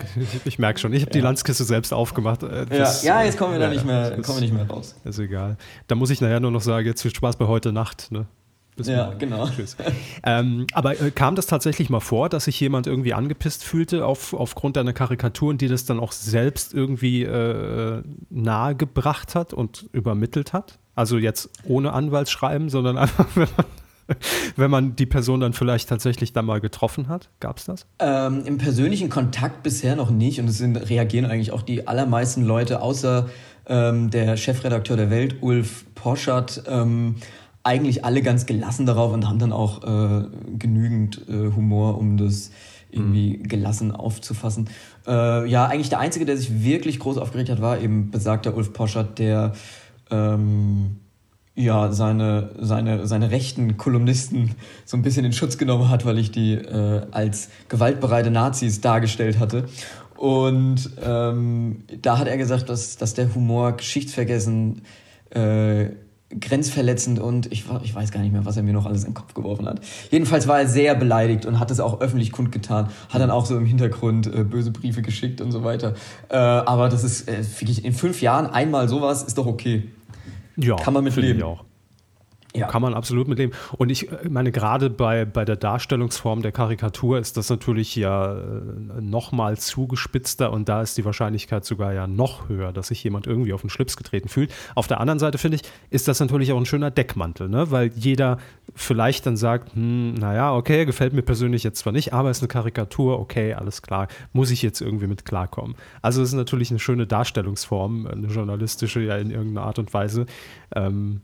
ich merke schon. Ich habe die Landskiste selbst aufgemacht. Äh, Ja, das- ja, jetzt kommen wir da ja, nicht mehr, kommen wir nicht mehr raus. Ist egal. Da muss ich nachher nur noch sagen, jetzt viel Spaß bei heute Nacht. Ne? Bis Ja, morgen. genau. Tschüss. <laughs> ähm, aber äh, kam das tatsächlich mal vor, dass sich jemand irgendwie angepisst fühlte auf, aufgrund deiner Karikaturen, die das dann auch selbst irgendwie äh, nahegebracht hat und übermittelt hat? Also jetzt ohne Anwaltsschreiben, sondern <laughs> einfach, wenn man, wenn man die Person dann vielleicht tatsächlich dann mal getroffen hat? Gab es das? Ähm, Im persönlichen Kontakt bisher noch nicht und es sind, reagieren eigentlich auch die allermeisten Leute, außer ähm, der Chefredakteur der Welt, Ulf Poschert, ähm, eigentlich alle ganz gelassen darauf und haben dann auch äh, genügend äh, Humor, um das irgendwie gelassen aufzufassen. Äh, ja, eigentlich der Einzige, der sich wirklich groß aufgeregt hat, war eben besagter Ulf Poschert, der ähm, ja, seine, seine, seine rechten Kolumnisten <laughs> so ein bisschen in Schutz genommen hat, weil ich die äh, als gewaltbereite Nazis dargestellt hatte. Und ähm, da hat er gesagt, dass, dass der Humor geschichtsvergessen, äh, grenzverletzend und ich, ich weiß gar nicht mehr, was er mir noch alles in den Kopf geworfen hat. Jedenfalls war er sehr beleidigt und hat es auch öffentlich kundgetan, hat dann auch so im Hintergrund äh, böse Briefe geschickt und so weiter. Äh, aber das ist äh, wirklich in fünf Jahren einmal sowas ist doch okay. Ja, kann man mit leben. auch. Ja. Kann man absolut mit leben. Und ich äh, meine, gerade bei, bei der Darstellungsform der Karikatur ist das natürlich ja äh, noch mal zugespitzter und da ist die Wahrscheinlichkeit sogar ja noch höher, dass sich jemand irgendwie auf den Schlips getreten fühlt. Auf der anderen Seite finde ich, ist das natürlich auch ein schöner Deckmantel, ne? weil jeder vielleicht dann sagt, hm, naja, okay, gefällt mir persönlich jetzt zwar nicht, aber ist eine Karikatur, okay, alles klar, muss ich jetzt irgendwie mit klarkommen. Also es ist natürlich eine schöne Darstellungsform, eine journalistische ja in irgendeiner Art und Weise. Ähm,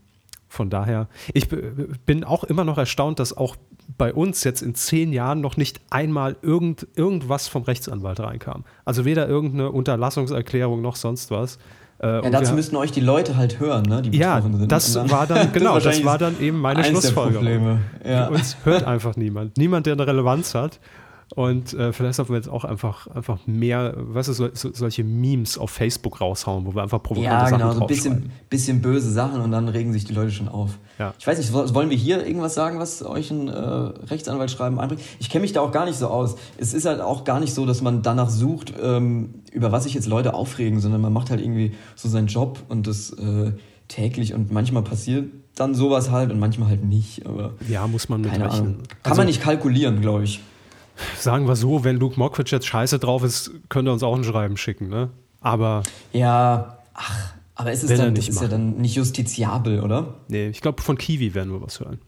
von daher, ich bin auch immer noch erstaunt, dass auch bei uns jetzt in zehn Jahren noch nicht einmal irgend, irgendwas vom Rechtsanwalt reinkam. Also weder irgendeine Unterlassungserklärung noch sonst was. Äh, ja, dazu müssten euch die Leute halt hören, ne, die ja, sind. das dann, war dann, <laughs> genau, das, das war dann eben meine Schlussfolgerung. Ja. Uns hört einfach niemand. Niemand, der eine Relevanz hat. Und äh, vielleicht sollten wir jetzt auch einfach, einfach mehr, weißt du, so, so, solche Memes auf Facebook raushauen, wo wir einfach provokante ja, genau, Sachen so ein bisschen, bisschen böse Sachen und dann regen sich die Leute schon auf. Ja. Ich weiß nicht, wollen wir hier irgendwas sagen, was euch ein äh, Rechtsanwaltschreiben einbringt? Ich kenne mich da auch gar nicht so aus. Es ist halt auch gar nicht so, dass man danach sucht, ähm, über was sich jetzt Leute aufregen, sondern man macht halt irgendwie so seinen Job und das äh, täglich und manchmal passiert dann sowas halt und manchmal halt nicht. Aber ja, muss man mit rechnen. Kann also, man nicht kalkulieren, glaube ich sagen wir so, wenn Luke Mockridge jetzt scheiße drauf ist, könnte er uns auch ein Schreiben schicken, ne? Aber. Ja, ach, aber ist es dann, das ist ja dann nicht justiziabel, oder? Nee, ich glaube, von Kiwi werden wir was hören.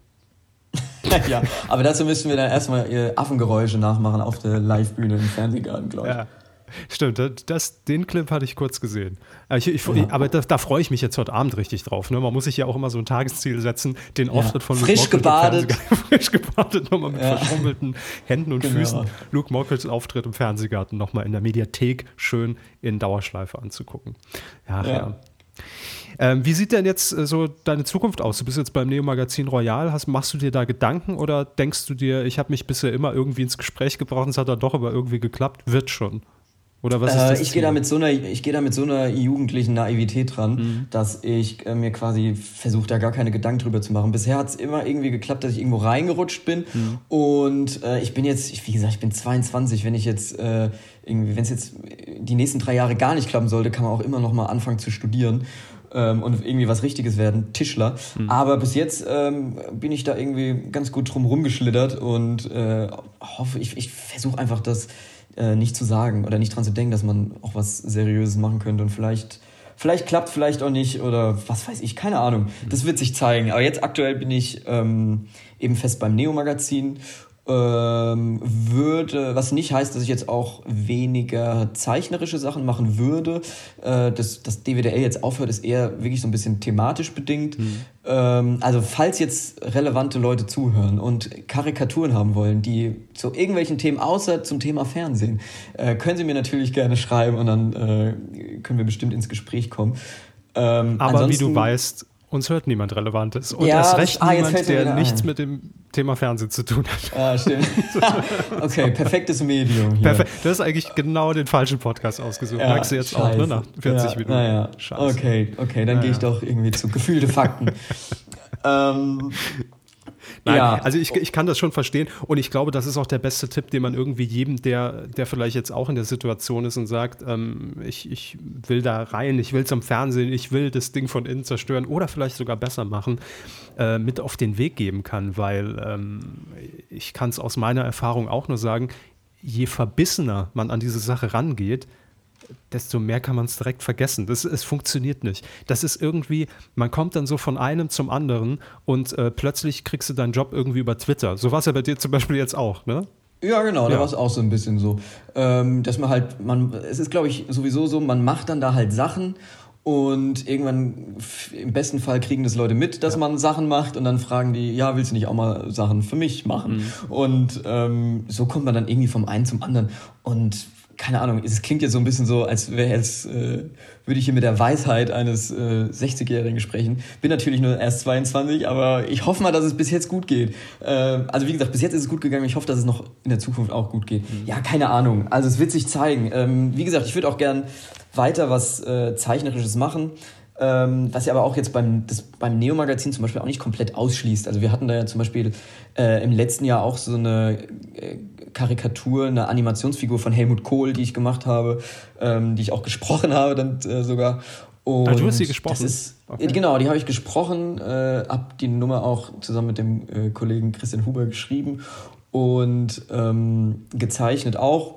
<laughs> ja, aber dazu müssen wir dann erstmal Affengeräusche nachmachen auf der Live-Bühne im Fernsehgarten, glaube ich. Ja. Stimmt, das, den Clip hatte ich kurz gesehen. Aber, ich, ich, ja. aber da, da, freue ich mich jetzt heute Abend richtig drauf. Ne? Man muss sich ja auch immer so ein Tagesziel setzen, den ja. Auftritt von frisch Luke gebadet. <laughs> frisch gebadet, nochmal mit ja. verschrummelten Händen und genau. Füßen. Luke Mockridge's Auftritt im Fernsehgarten nochmal in der Mediathek schön in Dauerschleife anzugucken. Ja, ja. Ähm, wie sieht denn jetzt äh, so deine Zukunft aus? Du bist jetzt beim Neo-Magazin Royal. Hast, machst du dir da Gedanken oder denkst du dir, ich habe mich bisher immer irgendwie ins Gespräch gebracht und es hat dann doch aber irgendwie geklappt? Wird schon. Oder was ist äh, das? ich gehe da mit so einer, ich gehe da mit so einer jugendlichen Naivität dran, mhm. dass ich äh, mir quasi versuche, da gar keine Gedanken drüber zu machen. Bisher hat es immer irgendwie geklappt, dass ich irgendwo reingerutscht bin. Mhm. Und äh, ich bin jetzt, wie gesagt, ich bin 22. Wenn ich jetzt äh, irgendwie, wenn es jetzt die nächsten drei Jahre gar nicht klappen sollte, kann man auch immer noch mal anfangen zu studieren ähm, und irgendwie was Richtiges werden, Tischler. Mhm. Aber bis jetzt ähm, bin ich da irgendwie ganz gut drum rumgeschlittert und äh, hoffe, ich, ich versuche einfach, dass äh, nicht zu sagen oder nicht dran zu denken, dass man auch was Seriöses machen könnte und vielleicht, vielleicht klappt, vielleicht auch nicht oder was weiß ich, keine Ahnung. Das wird sich zeigen. Aber jetzt aktuell bin ich ähm, eben fest beim Neo-Magazin ähm, würde, was nicht heißt, dass ich jetzt auch weniger zeichnerische Sachen machen würde. Äh, das, das DWDL jetzt aufhört, ist eher wirklich so ein bisschen thematisch bedingt. Mhm. Ähm, also falls jetzt relevante Leute zuhören und Karikaturen haben wollen, die zu irgendwelchen Themen außer zum Thema Fernsehen, äh, können sie mir natürlich gerne schreiben und dann äh, können wir bestimmt ins Gespräch kommen. Ähm, Aber wie du weißt, uns hört niemand Relevantes. Und ja, erst recht ah, niemand, der nichts ein. mit dem Thema Fernsehen zu tun hat. Ah, stimmt. <laughs> okay, perfektes Medium. Hier. Perfekt. Du hast eigentlich genau den falschen Podcast ausgesuut. Ja, Merkst du jetzt scheiße. auch, ne? Nach 40 ja, Minuten. Naja. Scheiße. Okay, okay, dann naja. gehe ich doch irgendwie zu gefühlte Fakten. <laughs> ähm, Nein, ja. also ich, ich kann das schon verstehen und ich glaube, das ist auch der beste Tipp, den man irgendwie jedem, der, der vielleicht jetzt auch in der Situation ist und sagt, ähm, ich, ich will da rein, ich will zum Fernsehen, ich will das Ding von innen zerstören oder vielleicht sogar besser machen, äh, mit auf den Weg geben kann, weil ähm, ich kann es aus meiner Erfahrung auch nur sagen, je verbissener man an diese Sache rangeht, desto mehr kann man es direkt vergessen. Das, es funktioniert nicht. Das ist irgendwie, man kommt dann so von einem zum anderen und äh, plötzlich kriegst du deinen Job irgendwie über Twitter. So war es ja bei dir zum Beispiel jetzt auch, ne? Ja, genau, ja. da war es auch so ein bisschen so. Ähm, dass man halt, man, es ist glaube ich sowieso so, man macht dann da halt Sachen Und irgendwann, im besten Fall, kriegen das Leute mit, dass ja. man Sachen macht und dann fragen die, ja, willst du nicht auch mal Sachen für mich machen? Mhm. Und ähm, so kommt man dann irgendwie vom einen zum anderen. Und keine Ahnung, es klingt jetzt so ein bisschen so, als wäre jetzt, äh, würde ich hier mit der Weisheit eines äh, 60-Jährigen sprechen. Bin natürlich nur erst 22, aber ich hoffe mal, dass es bis jetzt gut geht. Äh, also wie gesagt, bis jetzt ist es gut gegangen. Ich hoffe, dass es noch in der Zukunft auch gut geht. Mhm. Ja, keine Ahnung. Also es wird sich zeigen. Ähm, wie gesagt, ich würde auch gern weiter was äh, Zeichnerisches machen. Ähm, was ja aber auch jetzt beim, das, beim Neo-Magazin zum Beispiel auch nicht komplett ausschließt. Also wir hatten da ja zum Beispiel äh, im letzten Jahr auch so eine äh, Karikatur, eine Animationsfigur von Helmut Kohl, die ich gemacht habe, ähm, die ich auch gesprochen habe dann äh, sogar. Und ah, du hast sie gesprochen? Ist, okay. Genau, die habe ich gesprochen, äh, habe die Nummer auch zusammen mit dem äh, Kollegen Christian Huber geschrieben und ähm, gezeichnet auch.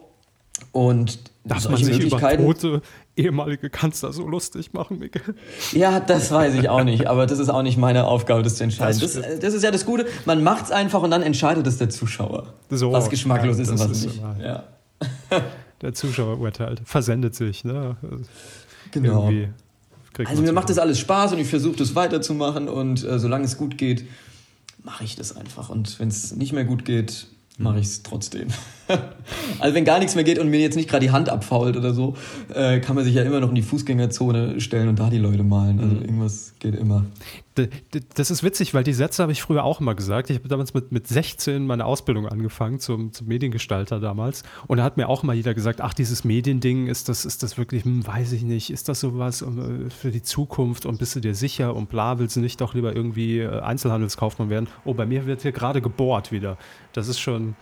Und Darf man sich über tote ehemalige Kanzler so lustig machen, Miguel? Ja, das weiß ich auch nicht, aber das ist auch nicht meine Aufgabe, das zu entscheiden. Das, das, das ist ja das Gute, man macht es einfach und dann entscheidet es der Zuschauer, so, was geschmacklos ja, ist und was ist nicht. Ja. <laughs> Der Zuschauer urteilt, versendet sich. Ne? Genau. Also mir macht das alles Spaß und ich versuche das weiterzumachen und äh, solange es gut geht, mache ich das einfach. Und wenn es nicht mehr gut geht, mache ich es trotzdem. <laughs> also wenn gar nichts mehr geht und mir jetzt nicht gerade die Hand abfault oder so, äh, kann man sich ja immer noch in die Fußgängerzone stellen und da die Leute malen. Also mhm. irgendwas geht immer. Das ist witzig, weil die Sätze habe ich früher auch immer gesagt. Ich habe damals mit, mit 16 meine Ausbildung angefangen zum, zum Mediengestalter damals. Und da hat mir auch immer jeder gesagt, ach, dieses Mediending, ist das, ist das wirklich, hm, weiß ich nicht, ist das sowas äh, für die Zukunft und bist du dir sicher und bla, willst du nicht doch lieber irgendwie äh, Einzelhandelskaufmann werden? Oh, bei mir wird hier gerade gebohrt wieder. Das ist schon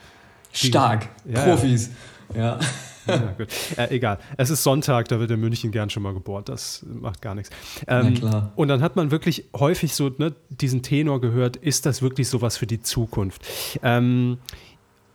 Stark. Ja, Profis. Ja. <laughs> ja gut. Äh, egal. Es ist Sonntag, da wird in München gern schon mal gebohrt. Das macht gar nichts. Ähm, klar. Und dann hat man wirklich häufig so ne, diesen Tenor gehört, ist das wirklich sowas für die Zukunft? Ähm,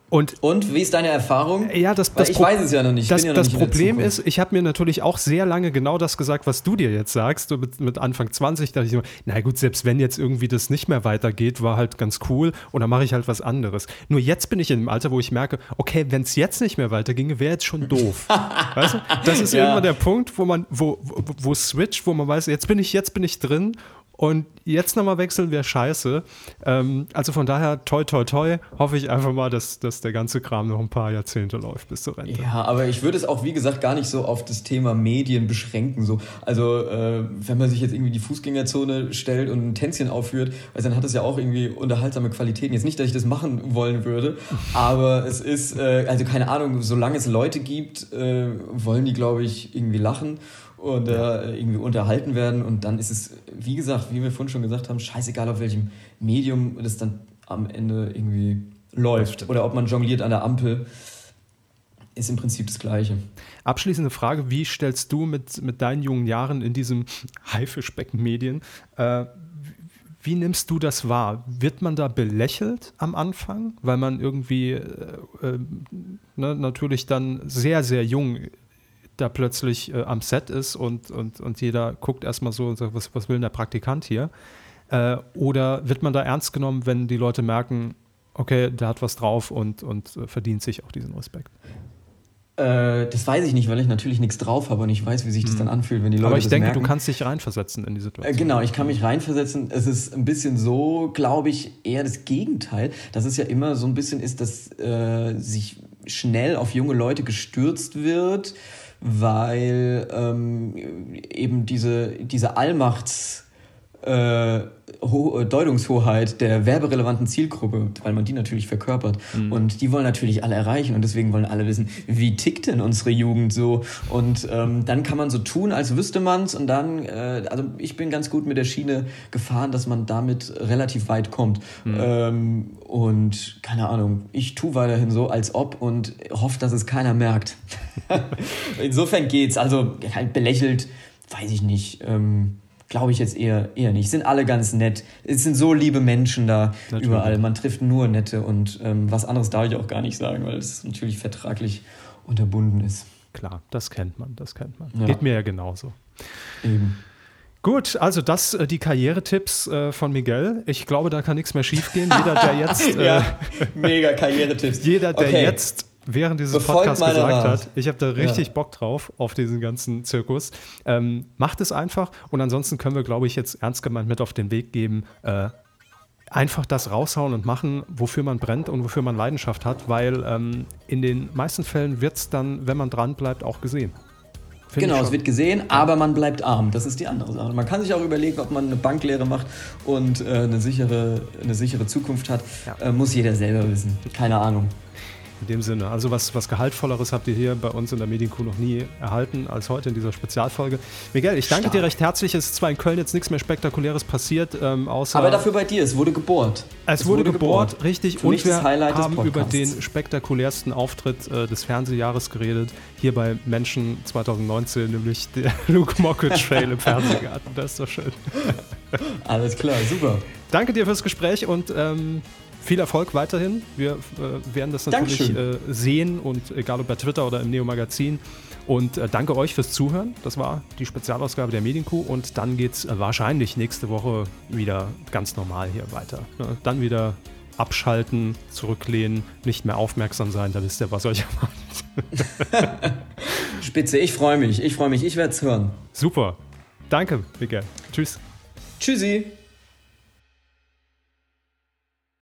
und, und wie ist deine Erfahrung? Ja, das, das ich weiß es ja noch nicht. Das, ja das Problem ist, ich habe mir natürlich auch sehr lange genau das gesagt, was du dir jetzt sagst. Mit, mit Anfang 20 dachte ich so, na gut, selbst wenn jetzt irgendwie das nicht mehr weitergeht, war halt ganz cool und dann mache ich halt was anderes. Nur jetzt bin ich in einem Alter, wo ich merke, okay, wenn es jetzt nicht mehr weiterginge, wäre jetzt schon doof. <laughs> weißt du? Das ist ja. irgendwann der Punkt, wo man, wo, wo, wo switcht, wo man weiß, jetzt bin ich, jetzt bin ich drin und jetzt nochmal wechseln wäre scheiße. Ähm, also von daher, toi, toi, toi, hoffe ich einfach mal, dass, dass der ganze Kram noch ein paar Jahrzehnte läuft bis zur Rente. Ja, aber ich würde es auch, wie gesagt, gar nicht so auf das Thema Medien beschränken. So. Also, äh, wenn man sich jetzt irgendwie die Fußgängerzone stellt und ein Tänzchen aufführt, also dann hat es ja auch irgendwie unterhaltsame Qualitäten. Jetzt nicht, dass ich das machen wollen würde, aber es ist, äh, also keine Ahnung, solange es Leute gibt, äh, wollen die, glaube ich, irgendwie lachen und äh, irgendwie unterhalten werden. Und dann ist es, wie gesagt, wie wir vorhin schon gesagt haben, scheißegal, auf welchem Medium das dann am Ende irgendwie läuft. Oder ob man jongliert an der Ampel. Ist im Prinzip das Gleiche. Abschließende Frage: Wie stellst du mit, mit deinen jungen Jahren in diesem <laughs> Haifischbecken-Medien, äh, wie nimmst du das wahr? Wird man da belächelt am Anfang, weil man irgendwie äh, äh, ne, natürlich dann sehr, sehr jung da plötzlich äh, am Set ist und, und, und jeder guckt erstmal so und sagt, was, was will denn der Praktikant hier? Äh, oder wird man da ernst genommen, wenn die Leute merken, okay, der hat was drauf und, und äh, verdient sich auch diesen Respekt? Äh, das weiß ich nicht, weil ich natürlich nichts drauf habe und ich weiß, wie sich das hm. dann anfühlt, wenn die Leute Aber ich das denke, merken. du kannst dich reinversetzen in die Situation. Äh, genau, ich kann mich reinversetzen. Es ist ein bisschen so, glaube ich, eher das Gegenteil, dass es ja immer so ein bisschen ist, dass äh, sich schnell auf junge Leute gestürzt wird weil ähm, eben diese, diese Allmachts- äh, Ho Deutungshoheit der werberelevanten Zielgruppe, weil man die natürlich verkörpert. Mhm. Und die wollen natürlich alle erreichen und deswegen wollen alle wissen, wie tickt denn unsere Jugend so? Und ähm, dann kann man so tun, als wüsste man's und dann, äh, also ich bin ganz gut mit der Schiene gefahren, dass man damit relativ weit kommt. Mhm. Ähm, und keine Ahnung, ich tue weiterhin so, als ob und hoffe, dass es keiner merkt. <laughs> Insofern geht's. Also halt belächelt, weiß ich nicht. Ähm, Glaube ich jetzt eher, eher nicht. Sind alle ganz nett. Es sind so liebe Menschen da natürlich. überall. Man trifft nur nette und ähm, was anderes darf ich auch gar nicht sagen, weil es natürlich vertraglich unterbunden ist. Klar, das kennt man, das kennt man. Ja. Geht mir ja genauso. Eben. Gut, also das äh, die Karrieretipps äh, von Miguel. Ich glaube, da kann nichts mehr schiefgehen. Jeder, der jetzt <laughs> äh, ja, mega Karrieretipps. <laughs> Jeder, der okay. jetzt während dieses Podcasts gesagt Rat. hat, ich habe da richtig ja. Bock drauf, auf diesen ganzen Zirkus. Ähm, macht es einfach und ansonsten können wir, glaube ich, jetzt ernst gemeint mit auf den Weg geben, äh, einfach das raushauen und machen, wofür man brennt und wofür man Leidenschaft hat, weil ähm, in den meisten Fällen wird es dann, wenn man dran bleibt, auch gesehen. Find genau, es wird gesehen, aber man bleibt arm. Das ist die andere Sache. Man kann sich auch überlegen, ob man eine Banklehre macht und äh, eine, sichere, eine sichere Zukunft hat. Ja. Äh, muss jeder selber wissen. Keine Ahnung. In dem Sinne. Also was, was Gehaltvolleres habt ihr hier bei uns in der Medienkuh noch nie erhalten als heute in dieser Spezialfolge. Miguel, ich danke Stark. dir recht herzlich. Es ist zwar in Köln jetzt nichts mehr Spektakuläres passiert, ähm, außer... Aber dafür bei dir, es wurde gebohrt. Es, es wurde, wurde, gebohrt, gebohrt. richtig. Für und wir haben über den spektakulärsten Auftritt äh, des Fernsehjahres geredet. Hier bei Menschen 2019, nämlich der <laughs> Luke Mockridge Trail im Fernsehgarten. Das ist doch schön. Alles klar, super. Danke dir fürs Gespräch und ähm, viel Erfolg weiterhin. Wir äh, werden das natürlich äh, sehen und egal ob bei Twitter oder im Neo Magazin. Und äh, danke euch fürs Zuhören. Das war die Spezialausgabe der Medienkuh und dann geht es äh, wahrscheinlich nächste Woche wieder ganz normal hier weiter. Ne? Dann wieder abschalten, zurücklehnen, nicht mehr aufmerksam sein, da wisst ihr, was euch <laughs> erwartet. <laughs> Spitze, ich freue mich, ich freue mich, ich werde es hören. Super. Danke, Miguel. Tschüss. Tschüssi.